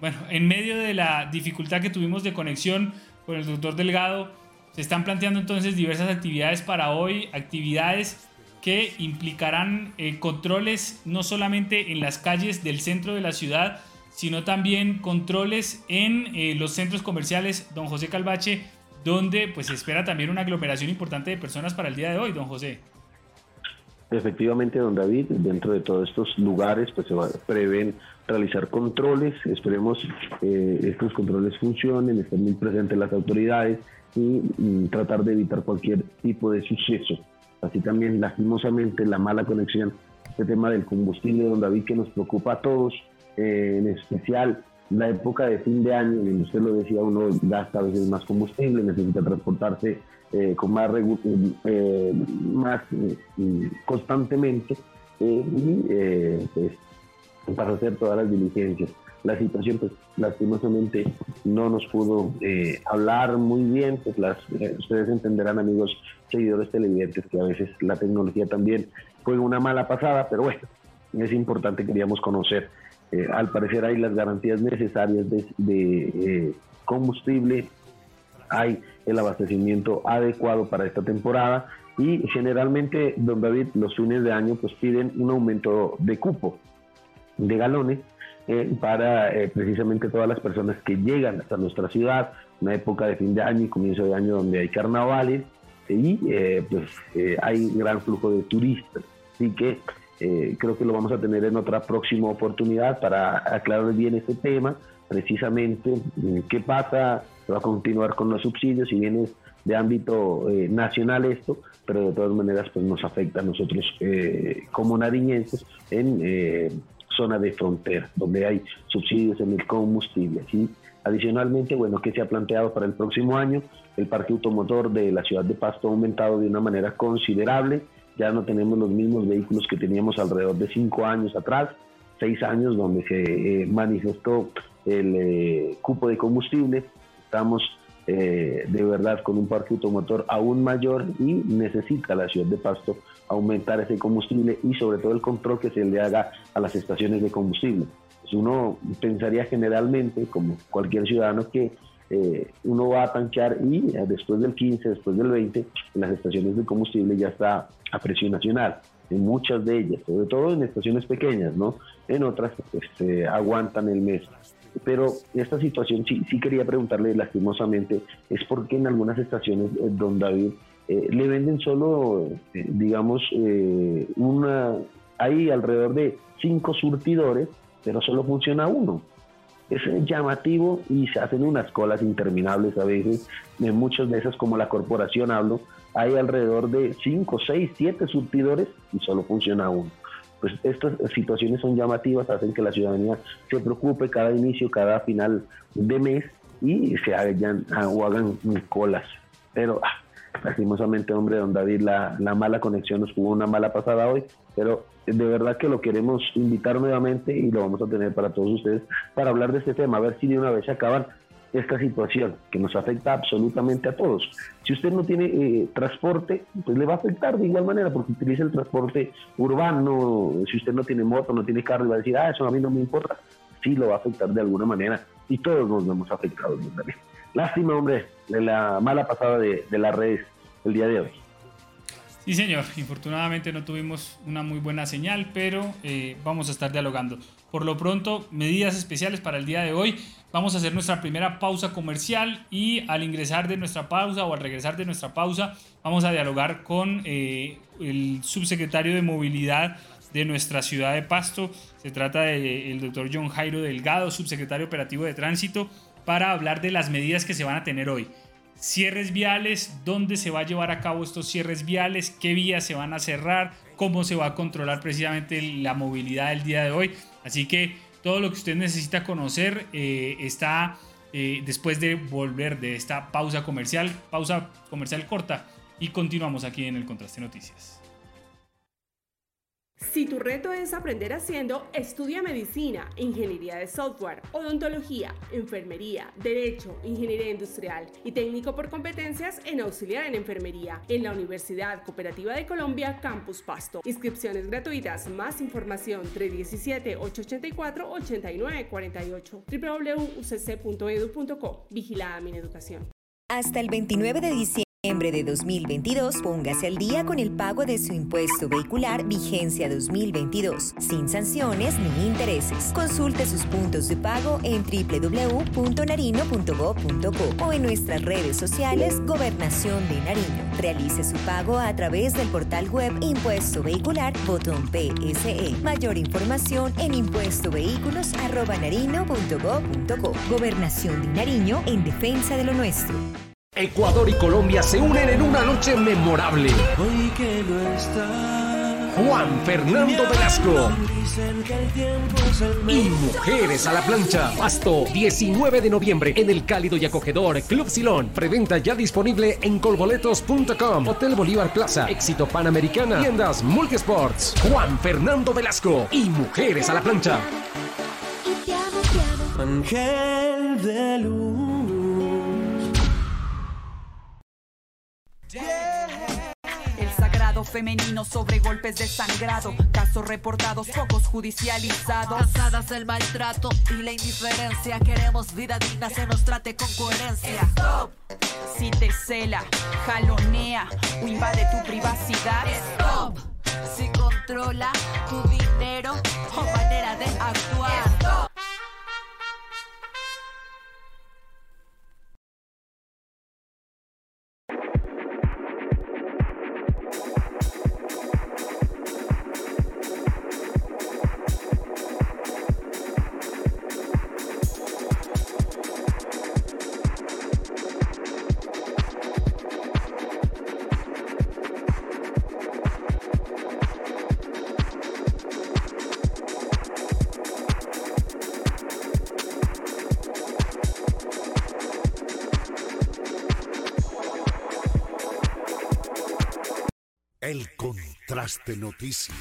bueno, en medio de la dificultad que tuvimos de conexión con el doctor Delgado, se están planteando entonces diversas actividades para hoy, actividades que implicarán eh, controles no solamente en las calles del centro de la ciudad, sino también controles en eh, los centros comerciales, don José Calvache, donde pues se espera también una aglomeración importante de personas para el día de hoy, don José. Efectivamente, don David, dentro de todos estos lugares pues se prevén realizar controles, esperemos eh, estos controles funcionen, estén muy presentes las autoridades y, mm, tratar de evitar cualquier tipo de suceso. Así también, lastimosamente, la mala conexión, este tema del combustible, don David, que nos preocupa a todos, eh, en especial la época de fin de año, y usted lo decía, uno gasta a veces más combustible, necesita transportarse eh, con más, eh, más constantemente y pues, para hacer todas las diligencias. La situación, pues lastimosamente no nos pudo hablar muy bien, pues las, ustedes entenderán amigos seguidores televidentes que a veces la tecnología también fue una mala pasada, pero bueno, es importante, queríamos conocer eh, al parecer hay las garantías necesarias de, eh, combustible, hay el abastecimiento adecuado para esta temporada y generalmente, don David, los fines de año pues piden un aumento de cupo de galones eh, para precisamente todas las personas que llegan hasta nuestra ciudad, una época de fin de año y comienzo de año donde hay carnavales y pues hay gran flujo de turistas. Así que eh, creo que lo vamos a tener en otra próxima oportunidad para aclarar bien este tema, precisamente eh, qué pasa, va a continuar con los subsidios, si bien es de ámbito eh, nacional esto, pero de todas maneras pues nos afecta a nosotros como nariñenses en zona de frontera, donde hay subsidios en el combustible. ¿sí? Adicionalmente, bueno, que se ha planteado para el próximo año? El parque automotor de la ciudad de Pasto ha aumentado de una manera considerable ya no tenemos los mismos vehículos que teníamos alrededor de cinco años atrás, seis años donde se eh, manifestó el eh, cupo de combustible. Estamos eh, de verdad con un parque automotor aún mayor y necesita la ciudad de Pasto aumentar ese combustible y sobre todo el control que se le haga a las estaciones de combustible. Pues uno pensaría generalmente, como cualquier ciudadano, que uno va a tanquear y después del 15, después del 20, en las estaciones de combustible ya está a presión nacional, en muchas de ellas, sobre todo en estaciones pequeñas, ¿no? En otras pues, aguantan el mes. Pero esta situación sí, sí quería preguntarle lastimosamente, es porque en algunas estaciones, eh, don David, eh, le venden solo, eh, digamos, una, hay alrededor de cinco surtidores, pero solo funciona uno. Es llamativo y se hacen unas colas interminables a veces, en muchas de esas como la corporación hablo, hay alrededor de 5, 6, 7 surtidores y solo funciona uno. Pues estas situaciones son llamativas, hacen que la ciudadanía se preocupe cada inicio, cada final de mes y se hagan o hagan colas. Pero ah, lastimosamente, hombre, don David, la, la mala conexión nos jugó una mala pasada hoy, pero de verdad que lo queremos invitar nuevamente y lo vamos a tener para todos ustedes para hablar de este tema, a ver si de una vez se acaban esta situación que nos afecta absolutamente a todos. Si usted no tiene eh, transporte, pues le va a afectar de igual manera porque utiliza el transporte urbano. Si usted no tiene moto, no tiene carro, y va a decir, ah, eso a mí no me importa. Sí lo va a afectar de alguna manera y todos nos hemos afectado. Lástima, hombre, de la mala pasada de, de las redes el día de hoy. Sí, señor. Infortunadamente no tuvimos una muy buena señal, pero eh, vamos a estar dialogando. Por lo pronto, medidas especiales para el día de hoy. Vamos a hacer nuestra primera pausa comercial y al ingresar de nuestra pausa o al regresar de nuestra pausa, vamos a dialogar con eh, el subsecretario de Movilidad de nuestra ciudad de Pasto. Se trata del doctor John Jairo Delgado, subsecretario operativo de tránsito, para hablar de las medidas que se van a tener hoy cierres viales, dónde se va a llevar a cabo estos cierres viales, qué vías se van a cerrar, cómo se va a controlar precisamente la movilidad del día de hoy. Así que todo lo que usted necesita conocer eh, está eh, después de volver de esta pausa comercial, pausa comercial corta y continuamos aquí en el Contraste Noticias. Si tu reto es aprender haciendo, estudia medicina, ingeniería de software, odontología, enfermería, derecho, ingeniería industrial y técnico por competencias en auxiliar en enfermería en la Universidad Cooperativa de Colombia, Campus Pasto. Inscripciones gratuitas, más información 317-884-8948 www.ucc.edu.co. Vigilada mi educación. Hasta el 29 de diciembre. Noviembre de 2022, póngase al día con el pago de su impuesto vehicular vigencia 2022, sin sanciones ni intereses. Consulte sus puntos de pago en www.narino.gov.co o en nuestras redes sociales Gobernación de Nariño. Realice su pago a través del portal web Impuesto Vehicular, botón PSE. Mayor información en impuestovehículos.narino.gov.co. Gobernación de Nariño en defensa de lo nuestro. Ecuador y Colombia se unen en una noche memorable. Hoy que no está. Juan Fernando Velasco. Y Mujeres a la Plancha. Pasto, 19 de noviembre en el cálido y acogedor Club Silón. Preventa ya disponible en colboletos.com. Hotel Bolívar Plaza. Éxito Panamericana. Tiendas Multisports. Juan Fernando Velasco y Mujeres a la Plancha. Ángel de luz. El sagrado femenino sobre golpes de sangrado, casos reportados, pocos judicializados. Cansadas del maltrato y la indiferencia, queremos vida digna, se nos trate con coherencia. Stop. Si te cela, jalonea o invade tu privacidad. Stop. Si controla tu dinero o manera de actuar. Noticias.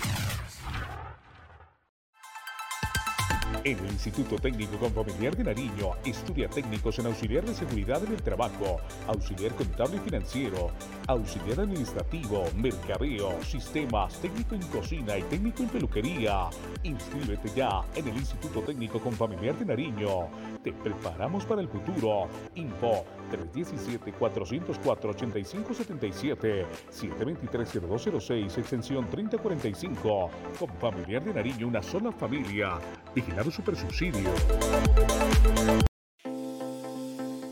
En el Instituto Técnico Confamiliar de Nariño, estudia técnicos en auxiliar de seguridad en el trabajo, auxiliar contable y financiero, auxiliar administrativo, mercadeo, sistemas, técnico en cocina y técnico en peluquería. Inscríbete ya en el Instituto Técnico Confamiliar de Nariño. Te preparamos para el futuro. Info 317-404-8577, 723-0206, extensión 3045. Con Familiar de Nariño, una sola familia. Vigilado Super Subsidio.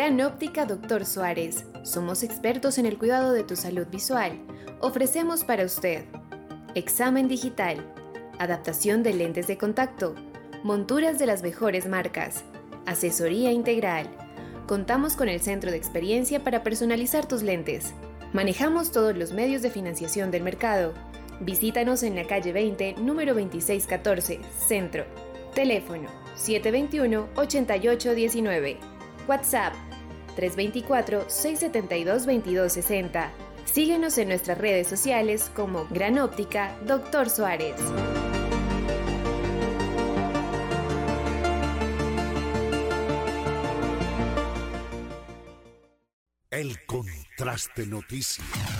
Gran Óptica Doctor Suárez. Somos expertos en el cuidado de tu salud visual. Ofrecemos para usted examen digital, adaptación de lentes de contacto, monturas de las mejores marcas, asesoría integral. Contamos con el centro de experiencia para personalizar tus lentes. Manejamos todos los medios de financiación del mercado. Visítanos en la calle 20, número 2614, Centro. Teléfono 721-8819. WhatsApp 324-672-2260. Síguenos en nuestras redes sociales como Gran Óptica Doctor Suárez. El Contraste Noticias.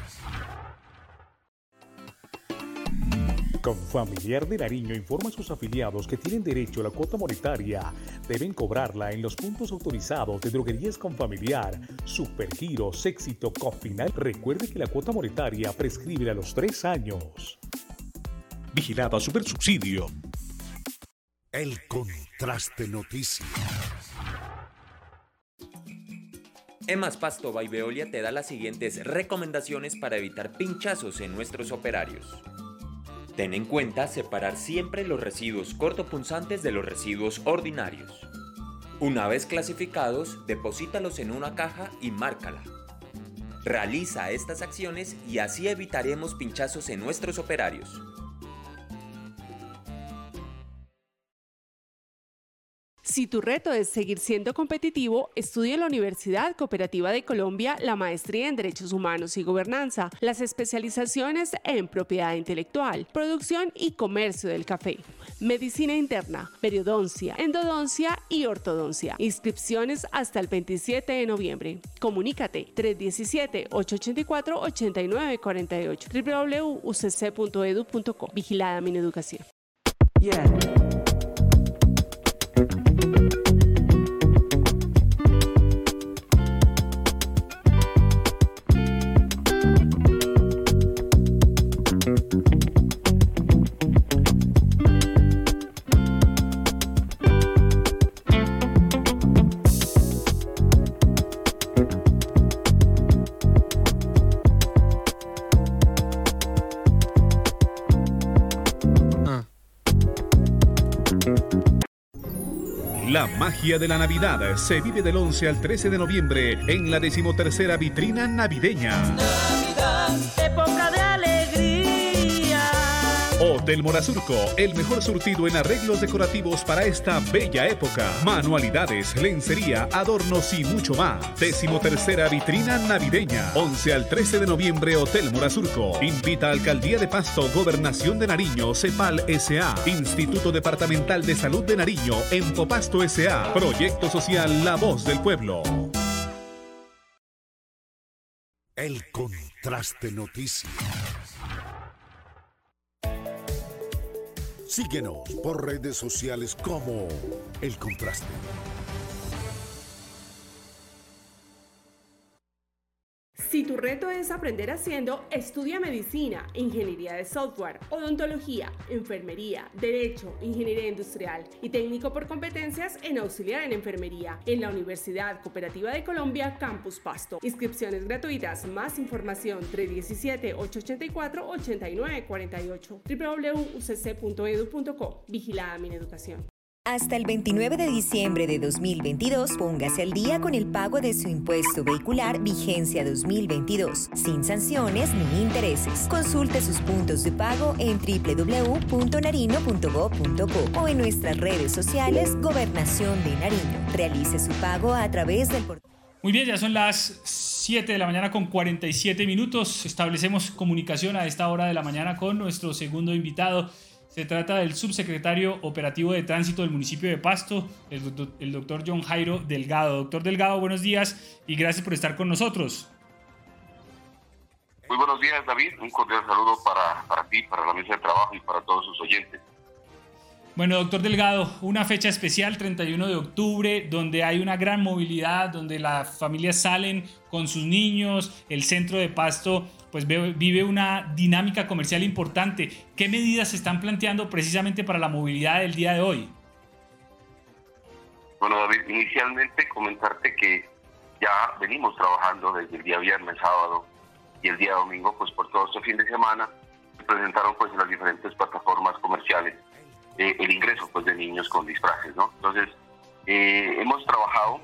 Confamiliar de Nariño informa a sus afiliados que tienen derecho a la cuota monetaria. Deben cobrarla en los puntos autorizados de droguerías Confamiliar, Supergiros, Éxito, Cofinal. Recuerde que la cuota monetaria prescribe a los tres años. Vigilada Supersubsidio. El Contraste Noticias. Emas Pasto by Veolia te da las siguientes recomendaciones para evitar pinchazos en nuestros operarios. Ten en cuenta separar siempre los residuos cortopunzantes de los residuos ordinarios. Una vez clasificados, deposítalos en una caja y márcala. Realiza estas acciones y así evitaremos pinchazos en nuestros operarios. Si tu reto es seguir siendo competitivo, estudia en la Universidad Cooperativa de Colombia la maestría en Derechos Humanos y Gobernanza, las especializaciones en propiedad intelectual, producción y comercio del café, medicina interna, periodoncia, endodoncia y ortodoncia. Inscripciones hasta el 27 de noviembre. Comunícate 317-884-8948 www.ucc.edu.co. Vigilada Mineducación. Magia de la Navidad se vive del 11 al 13 de noviembre en la decimotercera vitrina navideña. Navidad, Hotel Morazurco, el mejor surtido en arreglos decorativos para esta bella época. Manualidades, lencería, adornos y mucho más. Decimotercera vitrina navideña. 11 al 13 de noviembre, Hotel Morazurco. Invita a Alcaldía de Pasto, Gobernación de Nariño, CEPAL SA, Instituto Departamental de Salud de Nariño, Empopasto SA, Proyecto Social La Voz del Pueblo. El Contraste Noticias. Síguenos por redes sociales como El Contraste. Si tu reto es aprender haciendo, estudia medicina, ingeniería de software, odontología, enfermería, derecho, ingeniería industrial y técnico por competencias en auxiliar en enfermería en la Universidad Cooperativa de Colombia Campus Pasto. Inscripciones gratuitas, más información 317-884-8948 www.ucc.edu.co. Vigilada Mineducación. Hasta el 29 de diciembre de 2022, póngase al día con el pago de su impuesto vehicular vigencia 2022, sin sanciones ni intereses. Consulte sus puntos de pago en www.narino.gov.co o en nuestras redes sociales Gobernación de Nariño. Realice su pago a través del portal. Muy bien, ya son las 7 de la mañana con 47 minutos. Establecemos comunicación a esta hora de la mañana con nuestro segundo invitado. Se trata del subsecretario operativo de tránsito del municipio de Pasto, el, doctor, John Jairo Delgado. Doctor Delgado, buenos días y gracias por estar con nosotros. Muy buenos días, David. Un cordial saludo para, para ti, para la mesa de trabajo y para todos sus oyentes. Bueno, doctor Delgado, una fecha especial, 31 de octubre, donde hay una gran movilidad, donde las familias salen con sus niños, el centro de Pasto pues vive una dinámica comercial importante. ¿Qué medidas se están planteando precisamente para la movilidad del día de hoy? Bueno, David, inicialmente comentarte que ya venimos trabajando desde el día viernes, sábado y el día domingo, pues por todo este fin de semana, se presentaron pues las diferentes plataformas comerciales eh, el ingreso pues de niños con disfraces, ¿no? Entonces, eh, hemos trabajado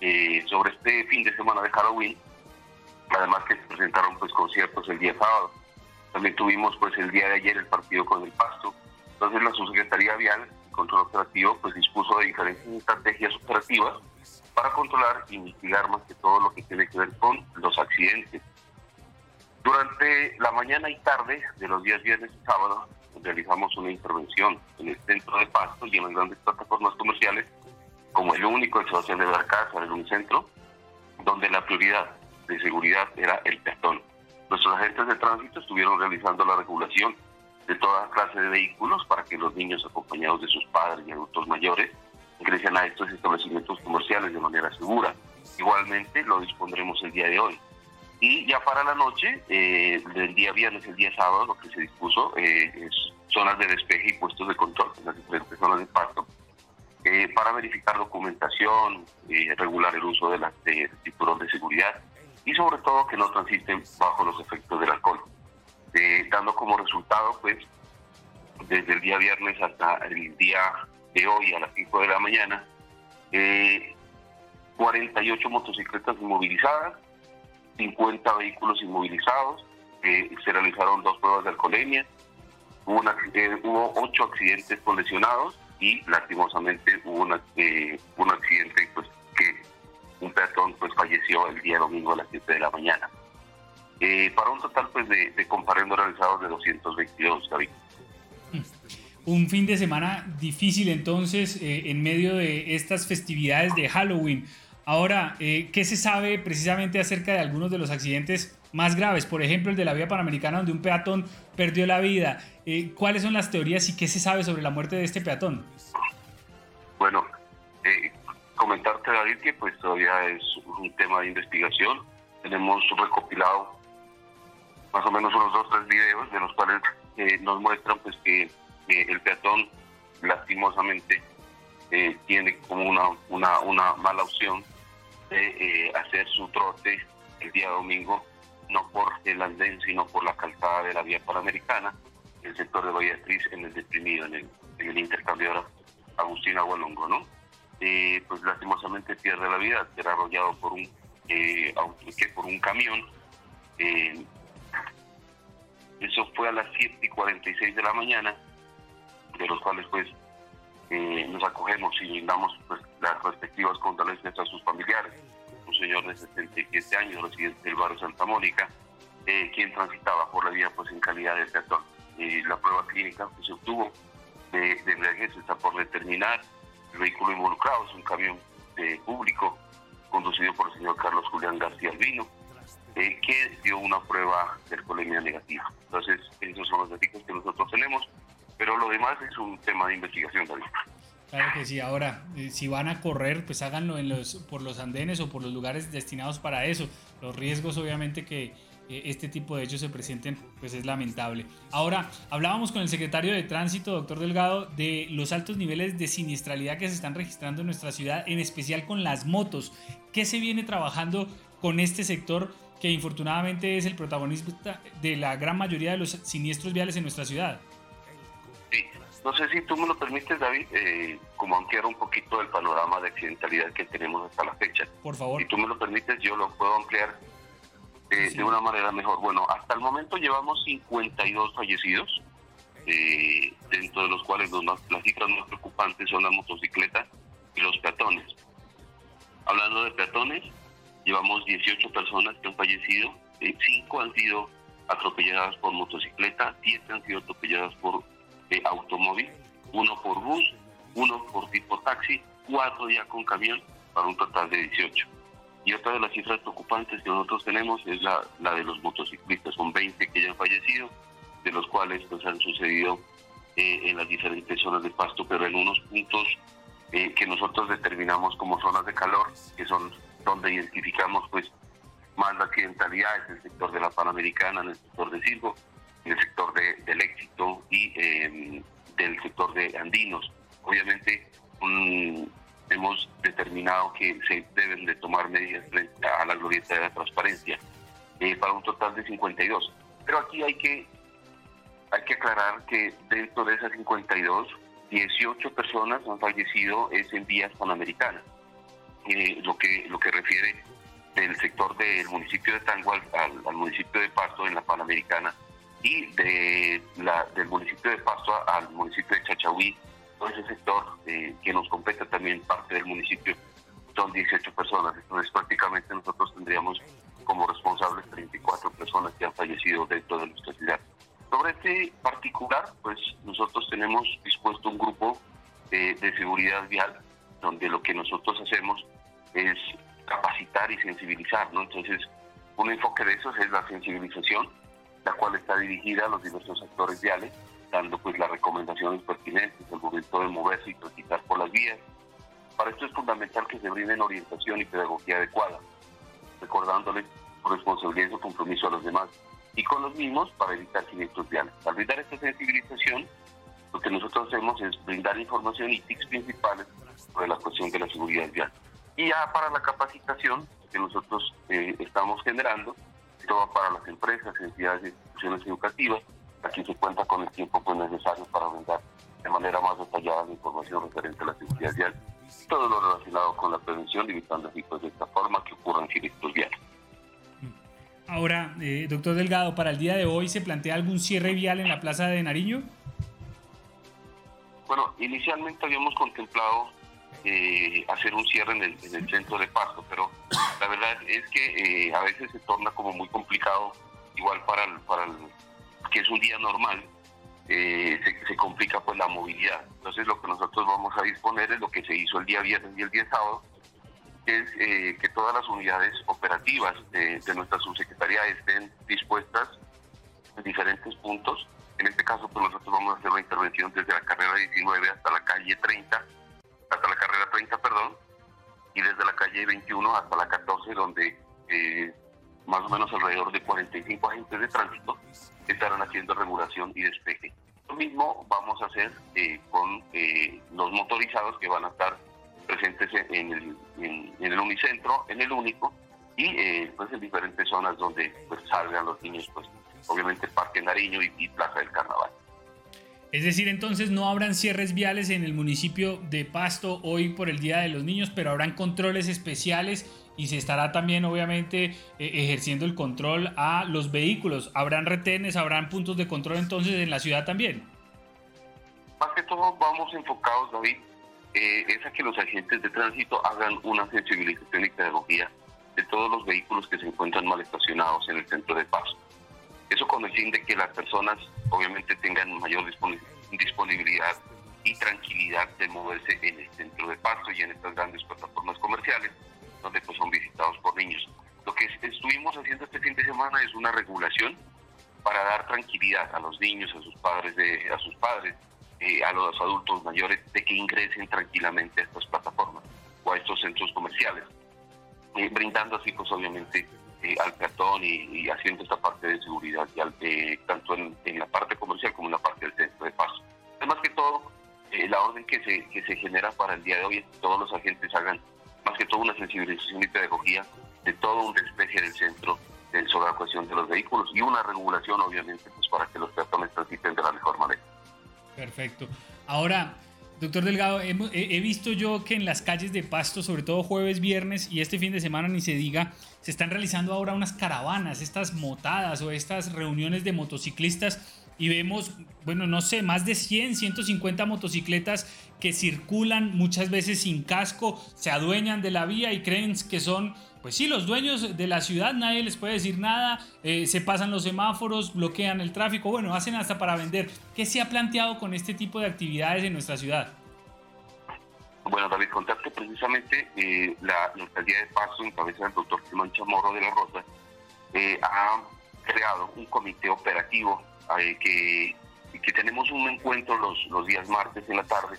eh, sobre este fin de semana de Halloween, además que se presentaron pues conciertos el día sábado. También tuvimos pues el día de ayer el partido con el Pasto. Entonces la Subsecretaría Vial, Control Operativo, pues dispuso de diferentes estrategias operativas para controlar y mitigar más que todo lo que tiene que ver con los accidentes. Durante la mañana y tarde de los días viernes y sábado realizamos una intervención en el centro de Pasto y en las grandes plataformas comerciales como el único Sebastián de Barcaza, en un centro, donde la prioridad de seguridad era el peatón. Nuestros agentes de tránsito estuvieron realizando la regulación de toda clase de vehículos para que los niños acompañados de sus padres y adultos mayores ingresen a estos establecimientos comerciales de manera segura. Igualmente lo dispondremos el día de hoy. Y ya para la noche, eh, del día viernes, el día sábado, lo que se dispuso eh, es zonas de despeje y puestos de control en las diferentes zonas de pasto eh, para verificar documentación, eh, regular el uso de las de, cinturón de seguridad y sobre todo que no transiten bajo los efectos del alcohol. Eh, dando como resultado, pues, desde el día viernes hasta el día de hoy a las 5 de la mañana, 48 motocicletas inmovilizadas, 50 vehículos inmovilizados, se realizaron dos pruebas de alcoholemia, hubo, hubo 8 accidentes con lesionados, y lastimosamente hubo eh, un accidente pues que un peatón pues falleció el día domingo a las 7 de la mañana. Eh, para un total pues de, de comparendo realizados de 222, David. Un fin de semana difícil entonces eh, en medio de estas festividades de Halloween. Ahora, ¿qué se sabe precisamente acerca de algunos de los accidentes más graves? Por ejemplo, el de la vía panamericana donde un peatón perdió la vida. Eh, ¿Cuáles son las teorías y qué se sabe sobre la muerte de este peatón? Bueno, eh, comentarte, David, que pues todavía es un tema de investigación. Tenemos recopilado más o menos unos dos tres videos de los cuales eh, nos muestran pues que el peatón lastimosamente tiene como una, una, una mala opción de hacer su trote el día domingo no por el andén, sino por la calzada de la vía panamericana, el sector de Bahía en el deprimido, en el, en el intercambiador Agustín Agualongo, ¿no? Eh, pues lastimosamente pierde la vida, será arrollado por un, eh, por un camión. Eh, eso fue a las 7 y 46 de la mañana, de los cuales pues eh, nos acogemos y brindamos pues, las respectivas condolencias a sus familiares un señor de 77 años, residente del barrio Santa Mónica, eh, quien transitaba por la vía pues en calidad de peatón. la prueba clínica que se obtuvo de, de está por determinar. El vehículo involucrado es un camión eh, público conducido por el señor Carlos Julián García Albino, eh, que dio una prueba de alcoholemia negativa. Entonces, esos son los datos que nosotros tenemos, pero lo demás es un tema de investigación, David. Claro que sí. Ahora, eh, si van a correr, pues háganlo en los, por los andenes o por los lugares destinados para eso. Los riesgos, obviamente, que eh, este tipo de hechos se presenten, pues es lamentable. Ahora, hablábamos con el secretario de Tránsito, doctor Delgado, de los altos niveles de siniestralidad que se están registrando en nuestra ciudad, en especial con las motos. ¿Qué se viene trabajando con este sector que infortunadamente es el protagonista de la gran mayoría de los siniestros viales en nuestra ciudad? No sé si tú me lo permites, David, eh, como ampliar un poquito el panorama de accidentalidad que tenemos hasta la fecha. Por favor. Si tú me lo permites, yo lo puedo ampliar eh, de una manera mejor. Bueno, hasta el momento llevamos 52 fallecidos, eh, dentro de los cuales las cifras más preocupantes son las motocicletas y los peatones. Hablando de peatones, llevamos 18 personas que han fallecido, 5 han sido atropelladas por motocicleta, 7 han sido atropelladas por de automóvil, uno por bus, uno por tipo taxi, cuatro ya con camión, para un total de 18. Y otra de las cifras preocupantes que nosotros tenemos es la, la de los motociclistas. Son 20 que ya han fallecido, de los cuales pues, han sucedido eh, en las diferentes zonas de pasto, pero en unos puntos eh, que nosotros determinamos como zonas de calor, que son donde identificamos pues más la accidentalidad, es el sector de la Panamericana, en el sector de Circo, en el sector de, del éxito y em, del sector de andinos. Obviamente hemos determinado que se deben de tomar medidas frente a la glorieta de la transparencia eh, para un total de 52. Pero aquí hay que, hay que aclarar que dentro de esas 52, 18 personas han fallecido es en vías panamericanas. Eh, lo, que, lo que refiere del sector del municipio de Tangual al, al municipio de Pasto en la Panamericana y de la, del municipio de Pasto al municipio de Chachahuí, todo ese sector eh, que nos compete también parte del municipio, son 18 personas. Entonces prácticamente nosotros tendríamos como responsables 34 personas que han fallecido dentro de nuestra ciudad. Sobre este particular, pues nosotros tenemos dispuesto un grupo de seguridad vial, donde lo que nosotros hacemos es capacitar y sensibilizar, ¿no? Entonces, Un enfoque de esos es la sensibilización, la cual está dirigida a los diversos actores viales, dando pues las recomendaciones pertinentes al momento de moverse y transitar por las vías. Para esto es fundamental que se brinden orientación y pedagogía adecuada, recordándoles su responsabilidad y su compromiso a los demás y con los mismos para evitar siniestros viales. Al brindar esta sensibilización, lo que nosotros hacemos es brindar información y tips principales sobre la cuestión de la seguridad vial. Y ya para la capacitación que nosotros eh, estamos generando, todo para las empresas, entidades y instituciones educativas, aquí se cuenta con el tiempo pues, necesario para brindar de manera más detallada la información referente a la seguridad vial, todo lo relacionado con la prevención, evitando así pues, de esta forma que ocurran siniestros viales. Ahora, eh, doctor Delgado, para el día de hoy se plantea algún cierre vial en la Plaza de Nariño. Bueno, inicialmente habíamos contemplado eh, hacer un cierre en el, centro de Pasto, pero la verdad es que eh, a veces se torna como muy complicado, igual para el, para el que es un día normal, se, se, complica pues la movilidad. Entonces lo que nosotros vamos a disponer es lo que se hizo el día viernes y el día sábado, es eh, que todas las unidades operativas de, nuestra subsecretaría estén dispuestas en diferentes puntos. En este caso, pues nosotros vamos a hacer una intervención desde la carrera 19 hasta la calle 30, hasta la carrera 30, perdón, y desde la calle 21 hasta la 14, donde eh, más o menos alrededor de 45 agentes de tránsito estarán haciendo regulación y despeje. Lo mismo vamos a hacer eh, con los motorizados que van a estar presentes en el, en, el unicentro, en el único, y eh, pues en diferentes zonas donde pues, salgan los niños, pues obviamente Parque Nariño y, Plaza del Carnaval. Es decir, entonces no habrán cierres viales en el municipio de Pasto hoy por el Día de los Niños, pero habrán controles especiales y se estará también obviamente eh, ejerciendo el control a los vehículos. ¿Habrán retenes, habrán puntos de control entonces en la ciudad también? Más que todo vamos enfocados, David, eh, es a que los agentes de tránsito hagan una sensibilización y pedagogía de todos los vehículos que se encuentran mal estacionados en el centro de paso. Eso con el fin de que las personas obviamente tengan mayor disponibilidad y tranquilidad de moverse en el centro de paso y en estas grandes plataformas comerciales donde pues son visitados por niños. Lo que estuvimos haciendo este fin de semana es una regulación para dar tranquilidad a los niños, a sus padres, de, a sus padres, eh, a los adultos mayores de que ingresen tranquilamente a estas plataformas o a estos centros comerciales, eh, brindando así pues obviamente eh, al peatón y, haciendo esta parte de seguridad tanto en, la parte comercial como en la parte del centro de paso. Además que todo, la orden que se, que se genera para el día de hoy es que todos los agentes hagan más que todo una sensibilización y pedagogía de todo un despeje del centro sobre la cuestión de los vehículos y una regulación obviamente pues para que los peatones transiten de la mejor manera. Perfecto. Ahora, doctor Delgado, he, visto yo que en las calles de Pasto, sobre todo jueves, viernes y este fin de semana, ni se diga, se están realizando ahora unas caravanas, estas motadas o estas reuniones de motociclistas y vemos, bueno, no sé, más de 100, 150 motocicletas que circulan muchas veces sin casco, se adueñan de la vía y creen que son pues sí, los dueños de la ciudad, nadie les puede decir nada, eh, se pasan los semáforos, bloquean el tráfico, bueno, hacen hasta para vender. ¿Qué se ha planteado con este tipo de actividades en nuestra ciudad? Bueno, David, contacto precisamente eh, la, alcaldía de Paso, en cabeza del doctor Simón Chamorro de la Rosa, eh, ha creado un comité operativo que, que tenemos un encuentro los, los días martes en la tarde,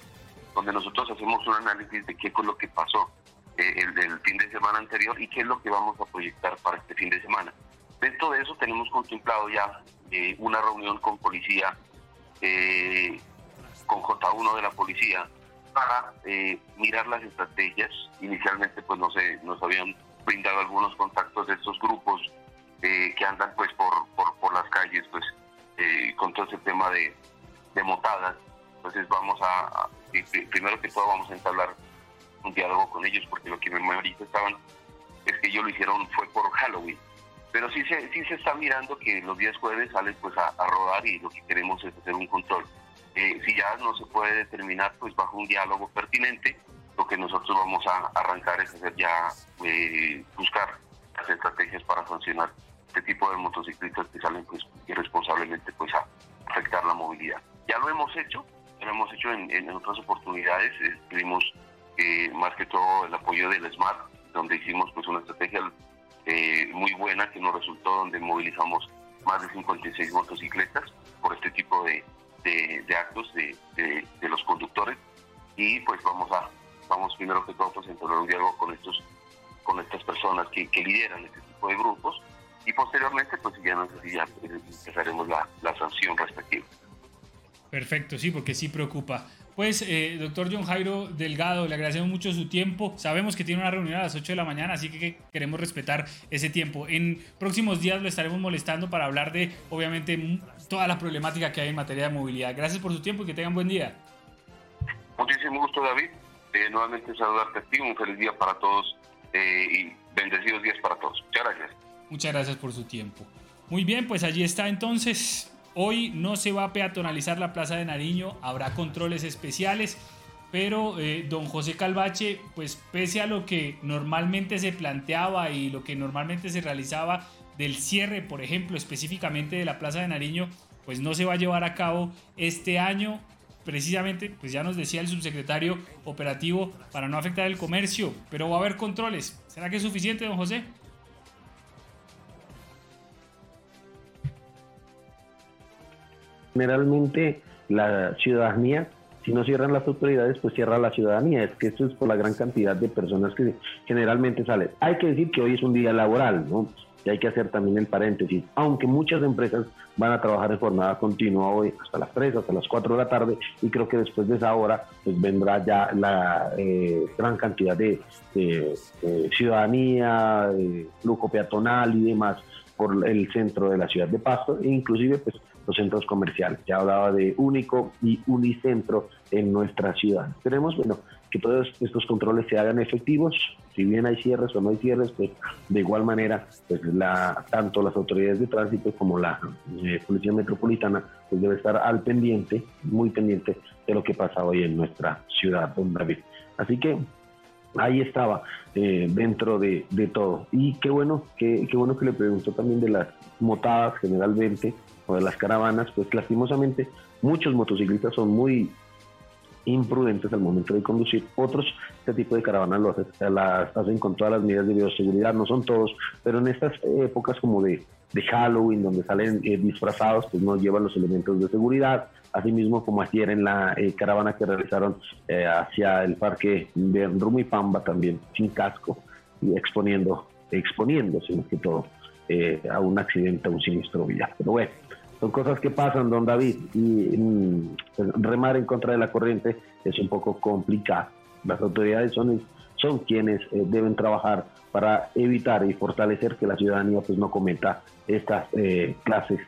donde nosotros hacemos un análisis de qué fue lo que pasó eh, el del fin de semana anterior y qué es lo que vamos a proyectar para este fin de semana. Dentro de eso tenemos contemplado ya eh, una reunión con policía, eh, con J1 de la policía, para mirar las estrategias. Inicialmente pues no sé, nos habían brindado algunos contactos de estos grupos que andan pues por, por, las calles pues con todo ese tema de, de motadas. Entonces vamos a, primero que todo vamos a entablar un diálogo con ellos, porque lo que me manifestaban es que ellos lo hicieron fue por Halloween. Pero sí se, sí se está mirando que los días jueves salen pues a, rodar y lo que queremos es hacer un control. Eh, si ya no se puede determinar, pues bajo un diálogo pertinente, lo que nosotros vamos a arrancar es hacer ya, eh, buscar las estrategias para sancionar este tipo de motociclistas que salen pues irresponsablemente pues a afectar la movilidad. Ya lo hemos hecho, lo hemos hecho en, en otras oportunidades, estuvimos más que todo el apoyo del SMART, donde hicimos pues una estrategia eh, muy buena que nos resultó donde movilizamos más de 56 motocicletas por este tipo de, de, actos de, de, los conductores y pues vamos a vamos primero que todo pues entablar un diálogo con estos con estas personas que, que lideran este tipo de grupos y posteriormente pues ya, nos, ya empezaremos la, la sanción respectiva. Perfecto, sí, porque sí preocupa. Pues, eh, doctor John Jairo Delgado, le agradecemos mucho su tiempo. Sabemos que tiene una reunión a las 8 de la mañana, así que queremos respetar ese tiempo. En próximos días lo estaremos molestando para hablar de, obviamente, toda la problemática que hay en materia de movilidad. Gracias por su tiempo y que tengan buen día. Muchísimo gusto, David. Eh, nuevamente saludarte a ti, un feliz día para todos eh, y bendecidos días para todos. Muchas gracias. Muchas gracias por su tiempo. Muy bien, pues allí está entonces Hoy no se va a peatonalizar la Plaza de Nariño, habrá controles especiales, pero eh, don José Calvache, pues pese a lo que normalmente se planteaba y lo que normalmente se realizaba del cierre, por ejemplo, específicamente de la Plaza de Nariño, pues no se va a llevar a cabo este año precisamente, pues ya nos decía el subsecretario operativo para no afectar el comercio, pero va a haber controles. ¿Será que es suficiente, don José? generalmente la ciudadanía, si no cierran las autoridades, pues cierra la ciudadanía. Es que esto es por la gran cantidad de personas que generalmente salen. Hay que decir que hoy es un día laboral, ¿no? Y hay que hacer también el paréntesis. Aunque muchas empresas van a trabajar en jornada continua hoy hasta las 3, hasta las 4 de la tarde, y creo que después de esa hora pues vendrá ya la eh, gran cantidad de, ciudadanía, de flujo peatonal y demás por el centro de la ciudad de Pasto, e inclusive pues los centros comerciales. Ya hablaba de único y unicentro en nuestra ciudad. Esperemos, bueno, que todos estos controles se hagan efectivos. Si bien hay cierres o no hay cierres, pues de igual manera, pues la, tanto las autoridades de tránsito como la eh, Policía Metropolitana, pues debe estar al pendiente, muy pendiente de lo que pasa hoy en nuestra ciudad, don David. Así que ahí estaba eh, dentro de, de, todo. Y qué bueno, qué, qué bueno que le preguntó también de las motadas generalmente o de las caravanas, pues lastimosamente muchos motociclistas son muy imprudentes al momento de conducir. Otros, este tipo de caravanas lo hacen, las hacen con todas las medidas de bioseguridad, no son todos, pero en estas épocas como de, Halloween, donde salen eh, disfrazados, pues no llevan los elementos de seguridad. Asimismo, como ayer en la eh, caravana que realizaron eh, hacia el parque de Rumipamba, también sin casco y exponiendo, exponiéndose más que todo a un accidente, a un sinistro vial. Pero bueno, son cosas que pasan, don David, y mm, remar en contra de la corriente es un poco complicado. Las autoridades son, son quienes eh, deben trabajar para evitar y fortalecer que la ciudadanía pues no cometa estas eh, clases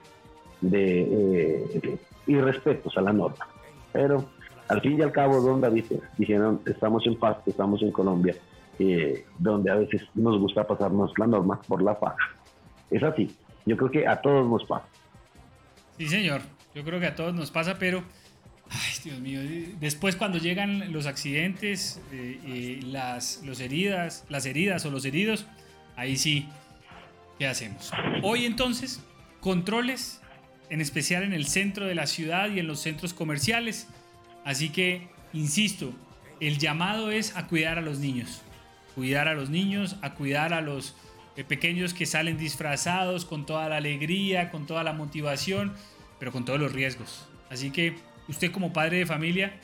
de eh, irrespetos a la norma. Pero al fin y al cabo, don David, dijeron, estamos en paz, estamos en Colombia, donde a veces nos gusta pasarnos la norma por la paz. Es así, yo creo que a todos nos pasa. Sí, señor. Yo creo que a todos nos pasa, pero. Ay, Dios mío. Después, cuando llegan los accidentes, eh, las, los heridas, las heridas o los heridos, ahí sí, ¿qué hacemos? Hoy, entonces, controles, en especial en el centro de la ciudad y en los centros comerciales. Así que, insisto, el llamado es a cuidar a los niños. Cuidar a los niños, a cuidar a los eh, pequeños que salen disfrazados con toda la alegría, con toda la motivación, pero con todos los riesgos. Así que usted como padre de familia,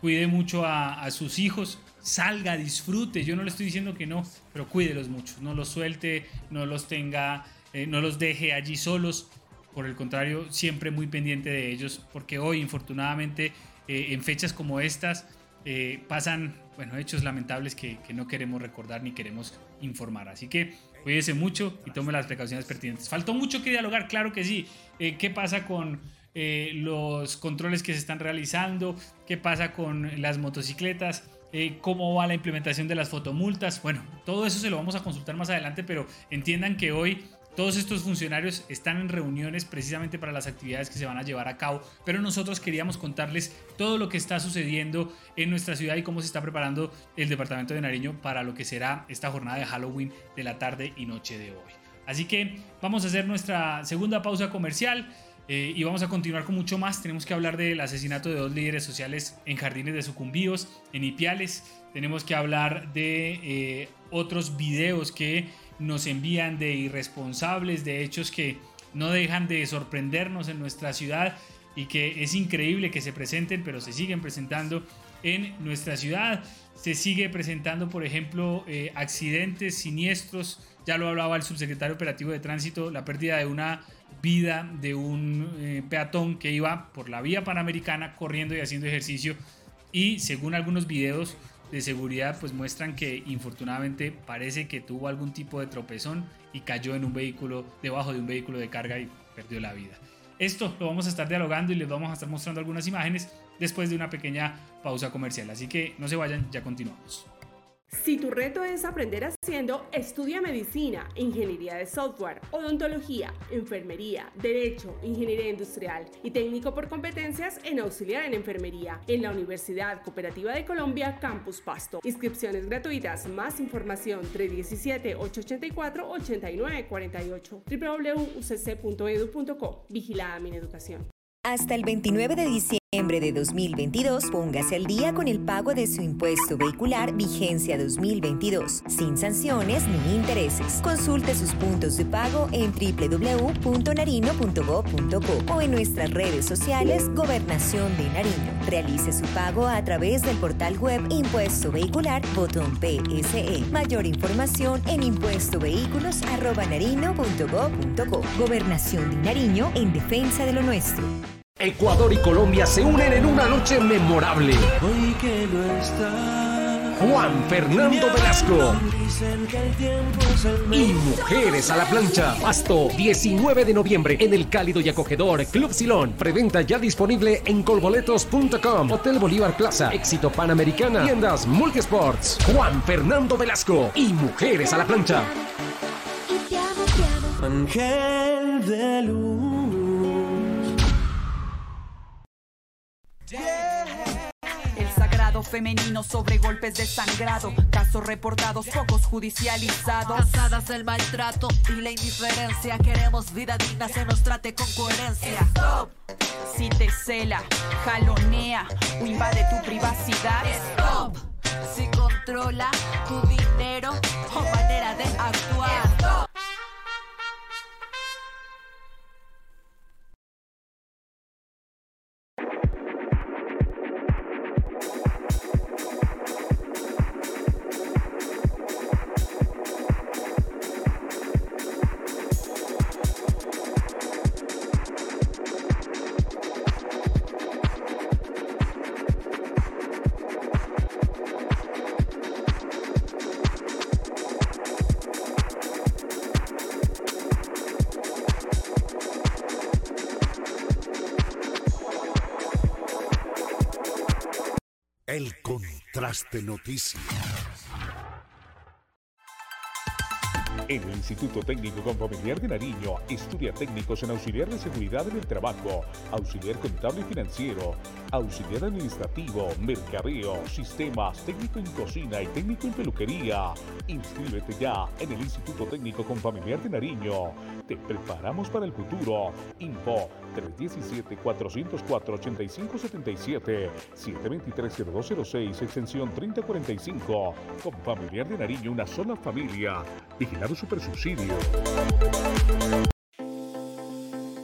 cuide mucho a, sus hijos, salga, disfrute. Yo no le estoy diciendo que no, pero cuídelos mucho. No los suelte, no los tenga, eh, no los deje allí solos. Por el contrario, siempre muy pendiente de ellos, porque hoy, infortunadamente, eh, en fechas como estas, pasan bueno, hechos lamentables que, que no queremos recordar ni queremos informar. Así que Cuídese mucho y tome las precauciones pertinentes. Faltó mucho que dialogar, claro que sí. Eh, ¿Qué pasa con eh, los controles que se están realizando? ¿Qué pasa con las motocicletas? Eh, cómo va la implementación de las fotomultas. Bueno, todo eso se lo vamos a consultar más adelante, pero entiendan que hoy todos estos funcionarios están en reuniones precisamente para las actividades que se van a llevar a cabo, pero nosotros queríamos contarles todo lo que está sucediendo en nuestra ciudad y cómo se está preparando el departamento de Nariño para lo que será esta jornada de Halloween de la tarde y noche de hoy. Así que vamos a hacer nuestra segunda pausa comercial. Eh, y vamos a continuar con mucho más. Tenemos que hablar del asesinato de dos líderes sociales en jardines de sucumbíos, en Ipiales. Tenemos que hablar de eh, otros videos que nos envían de irresponsables, de hechos que no dejan de sorprendernos en nuestra ciudad y que es increíble que se presenten, pero se siguen presentando en nuestra ciudad. Se sigue presentando, por ejemplo, eh, accidentes siniestros. Ya lo hablaba el subsecretario operativo de tránsito, la pérdida de una vida de un eh, peatón que iba por la vía panamericana corriendo y haciendo ejercicio y según algunos videos de seguridad pues muestran que infortunadamente parece que tuvo algún tipo de tropezón y cayó en un vehículo debajo de un vehículo de carga y perdió la vida. Esto lo vamos a estar dialogando y les vamos a estar mostrando algunas imágenes después de una pequeña pausa comercial, así que no se vayan, ya continuamos. Si tu reto es aprender haciendo, estudia medicina, ingeniería de software, odontología, enfermería, derecho, ingeniería industrial y técnico por competencias en auxiliar en enfermería en la Universidad Cooperativa de Colombia Campus Pasto. Inscripciones gratuitas, más información 317-884-8948 www.ucc.edu.co. Vigilada mi educación. Hasta el 29 de diciembre de 2022, póngase al día con el pago de su impuesto vehicular vigencia 2022, sin sanciones ni intereses. Consulte sus puntos de pago en www.narino.gov.co o en nuestras redes sociales Gobernación de Nariño. Realice su pago a través del portal web Impuesto Vehicular, botón PSE. Mayor información en impuestovehículos.narino.gov.co. Gobernación de Nariño en defensa de lo nuestro. Ecuador y Colombia se unen en una noche memorable. Juan Fernando Velasco y Mujeres a la Plancha. Pasto, 19 de noviembre en el cálido y acogedor Club Silón. Preventa ya disponible en colboletos.com. Hotel Bolívar Plaza, Éxito Panamericana, tiendas Multisports. Juan Fernando Velasco y Mujeres a la Plancha. Ángel de luz. Femenino sobre golpes de sangrado, casos reportados, pocos judicializados. Cansadas del maltrato y la indiferencia, queremos vida digna, se nos trate con coherencia. Stop. Si te cela, jalonea o invade tu privacidad. Stop. Si controla tu dinero o manera de actuar. Stop. El contraste noticias. En el Instituto Técnico Confamiliar de Nariño estudia técnicos en auxiliar de seguridad en el trabajo, auxiliar contable y financiero, auxiliar administrativo, mercadeo, sistemas, técnico en cocina y técnico en peluquería. Inscríbete ya en el Instituto Técnico Confamiliar de Nariño. Te preparamos para el futuro. Info 317-404-8577, 723-0206, extensión 3045. Confamiliar de Nariño, una sola familia. Vigilado Super Subsidio.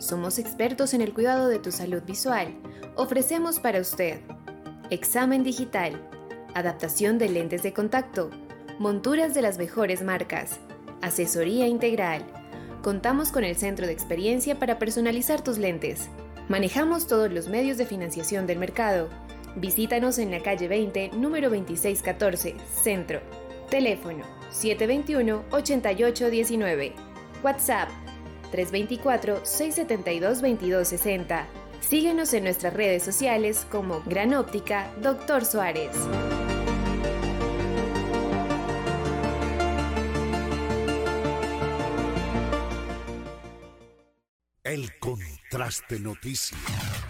Somos expertos en el cuidado de tu salud visual. Ofrecemos para usted examen digital, adaptación de lentes de contacto, monturas de las mejores marcas, asesoría integral. Contamos con el centro de experiencia para personalizar tus lentes. Manejamos todos los medios de financiación del mercado. Visítanos en la calle 20, número 2614, Centro. Teléfono 721-8819. WhatsApp 324-672-2260. Síguenos en nuestras redes sociales como Gran Óptica Doctor Suárez. El Contraste Noticias.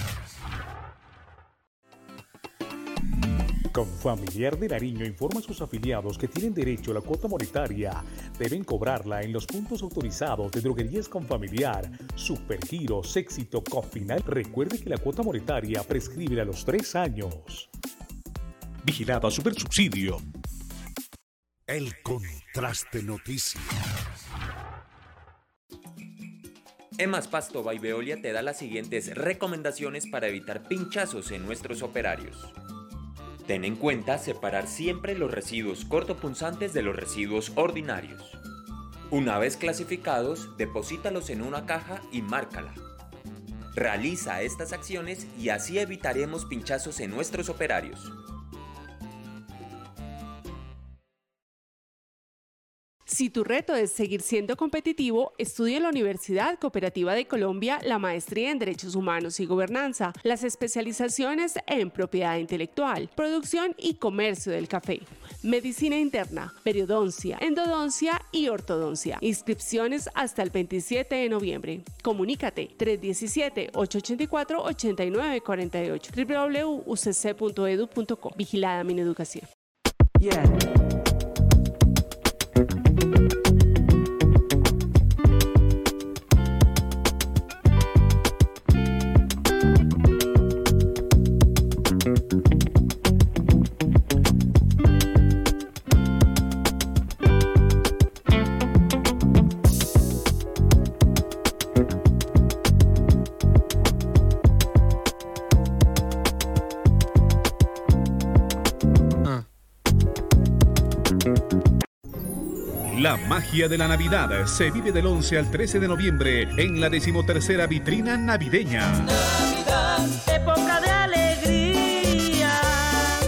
Confamiliar de Nariño informa a sus afiliados que tienen derecho a la cuota monetaria. Deben cobrarla en los puntos autorizados de droguerías Confamiliar, Supergiros, Éxito, Cofinal. Recuerde que la cuota monetaria prescribe a los tres años. Vigilada Supersubsidio. El Contraste Noticias. Emas Pasto by Veolia te da las siguientes recomendaciones para evitar pinchazos en nuestros operarios. Ten en cuenta separar siempre los residuos cortopunzantes de los residuos ordinarios. Una vez clasificados, deposítalos en una caja y márcala. Realiza estas acciones y así evitaremos pinchazos en nuestros operarios. Si tu reto es seguir siendo competitivo, estudia en la Universidad Cooperativa de Colombia la maestría en Derechos Humanos y Gobernanza, las especializaciones en propiedad intelectual, producción y comercio del café, medicina interna, periodoncia, endodoncia y ortodoncia. Inscripciones hasta el 27 de noviembre. Comunícate 317-884-8948 www.ucc.edu.co. Vigilada Mineducación. La magia de la Navidad se vive del 11 al 13 de noviembre en la decimotercera vitrina navideña.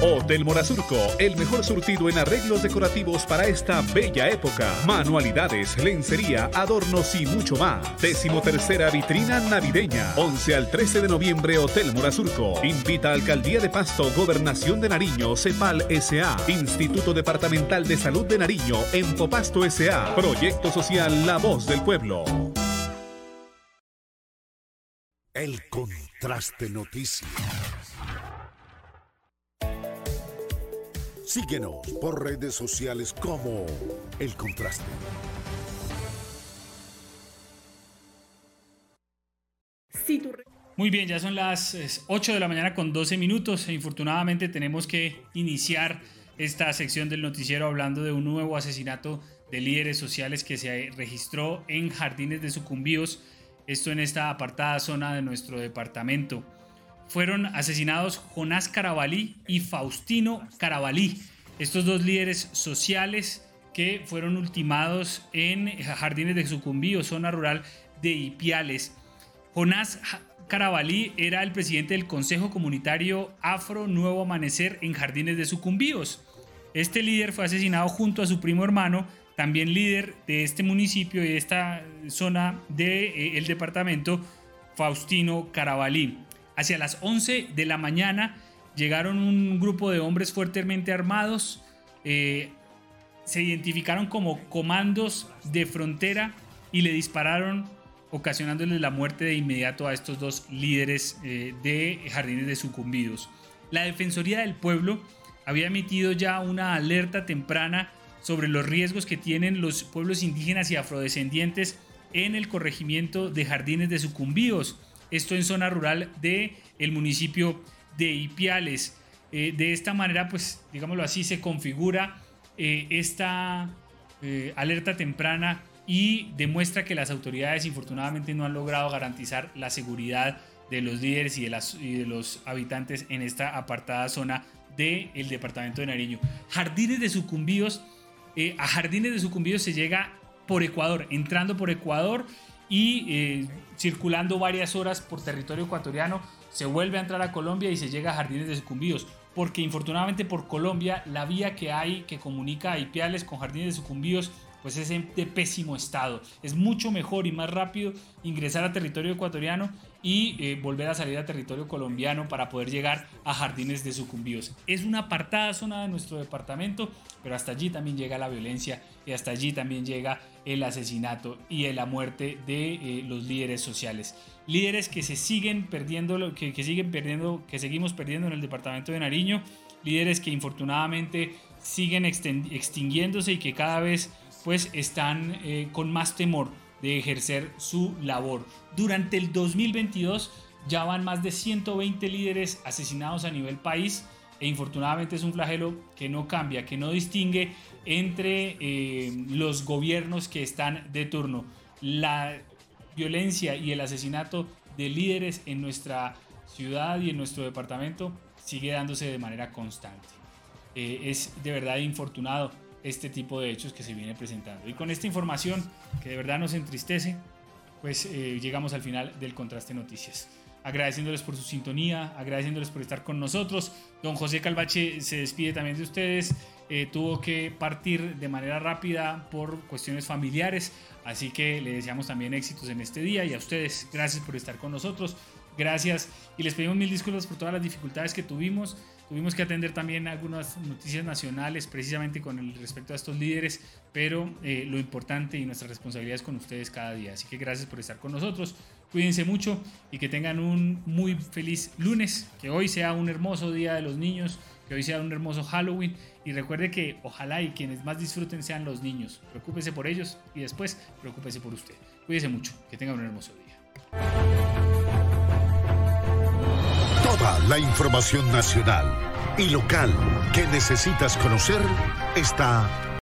Hotel Morazurco, el mejor surtido en arreglos decorativos para esta bella época. Manualidades, lencería, adornos y mucho más. Decimotercera vitrina navideña. 11 al 13 de noviembre, Hotel Morazurco. Invita a Alcaldía de Pasto, Gobernación de Nariño, CEPAL SA, Instituto Departamental de Salud de Nariño, Empopasto SA, Proyecto Social La Voz del Pueblo. El Contraste Noticias. Síguenos por redes sociales como El Contraste. Muy bien, ya son las eh, 8 de la mañana con 12 minutos e infortunadamente tenemos que iniciar esta sección del noticiero hablando de un nuevo asesinato de líderes sociales que se registró en Jardines de Sucumbíos, esto en esta apartada zona de nuestro departamento. Fueron asesinados Jonás Carabalí y Faustino Carabalí, estos dos líderes sociales que fueron ultimados en Jardines de Sucumbíos, zona rural de Ipiales. Jonás Carabalí era el presidente del Consejo Comunitario Afro Nuevo Amanecer en Jardines de Sucumbíos. Este líder fue asesinado junto a su primo hermano, también líder de este municipio y de esta zona del el departamento, Faustino Carabalí. Hacia las 11 de la mañana llegaron un grupo de hombres fuertemente armados, eh, se identificaron como comandos de frontera y le dispararon ocasionándoles la muerte de inmediato a estos dos líderes eh, de jardines de sucumbidos. La Defensoría del Pueblo había emitido ya una alerta temprana sobre los riesgos que tienen los pueblos indígenas y afrodescendientes en el corregimiento de jardines de sucumbidos, esto en zona rural de el municipio de Ipiales. Eh, de esta manera, pues, digámoslo así, se configura eh, esta alerta temprana y demuestra que las autoridades infortunadamente no han logrado garantizar la seguridad de los líderes y de, de los habitantes en esta apartada zona del departamento de Nariño. Jardines de sucumbidos, eh, a Jardines de sucumbidos se llega por Ecuador, entrando por Ecuador y eh, circulando varias horas por territorio ecuatoriano, se vuelve a entrar a Colombia y se llega a Jardines de sucumbidos porque infortunadamente por Colombia la vía que hay que comunica a Ipiales con Jardines de Sucumbidos pues es de pésimo estado. Es mucho mejor y más rápido ingresar a territorio ecuatoriano y eh, volver a salir a territorio colombiano para poder llegar a jardines de sucumbidos. Es una apartada zona de nuestro departamento, pero hasta allí también llega la violencia y hasta allí también llega el asesinato y la muerte de eh, los líderes sociales. Líderes que se siguen perdiendo, que, que siguen perdiendo, que seguimos perdiendo en el departamento de Nariño, líderes que infortunadamente siguen extinguiéndose y que cada vez pues están eh, con más temor de ejercer su labor. Durante el 2022 ya van más de 120 líderes asesinados a nivel país e infortunadamente es un flagelo que no cambia, que no distingue entre eh, los gobiernos que están de turno. La violencia y el asesinato de líderes en nuestra ciudad y en nuestro departamento sigue dándose de manera constante. Eh, es de verdad infortunado este tipo de hechos que se viene presentando. Y con esta información que de verdad nos entristece, pues eh, llegamos al final del Contraste Noticias. Agradeciéndoles por su sintonía, agradeciéndoles por estar con nosotros. Don José Calvache se despide también de ustedes. Eh, tuvo que partir de manera rápida por cuestiones familiares, así que le deseamos también éxitos en este día y a ustedes gracias por estar con nosotros. Gracias y les pedimos mil disculpas por todas las dificultades que tuvimos. Tuvimos que atender también algunas noticias nacionales precisamente con el respecto a estos líderes, pero eh, lo importante y nuestra responsabilidad es con ustedes cada día. Así que gracias por estar con nosotros. Cuídense mucho y que tengan un muy feliz lunes, que hoy sea un hermoso día de los niños, que hoy sea un hermoso Halloween y recuerde que ojalá y quienes más disfruten sean los niños. Preocúpese por ellos y después preocúpese por usted. Cuídense mucho, que tengan un hermoso día. Toda la información nacional y local que necesitas conocer está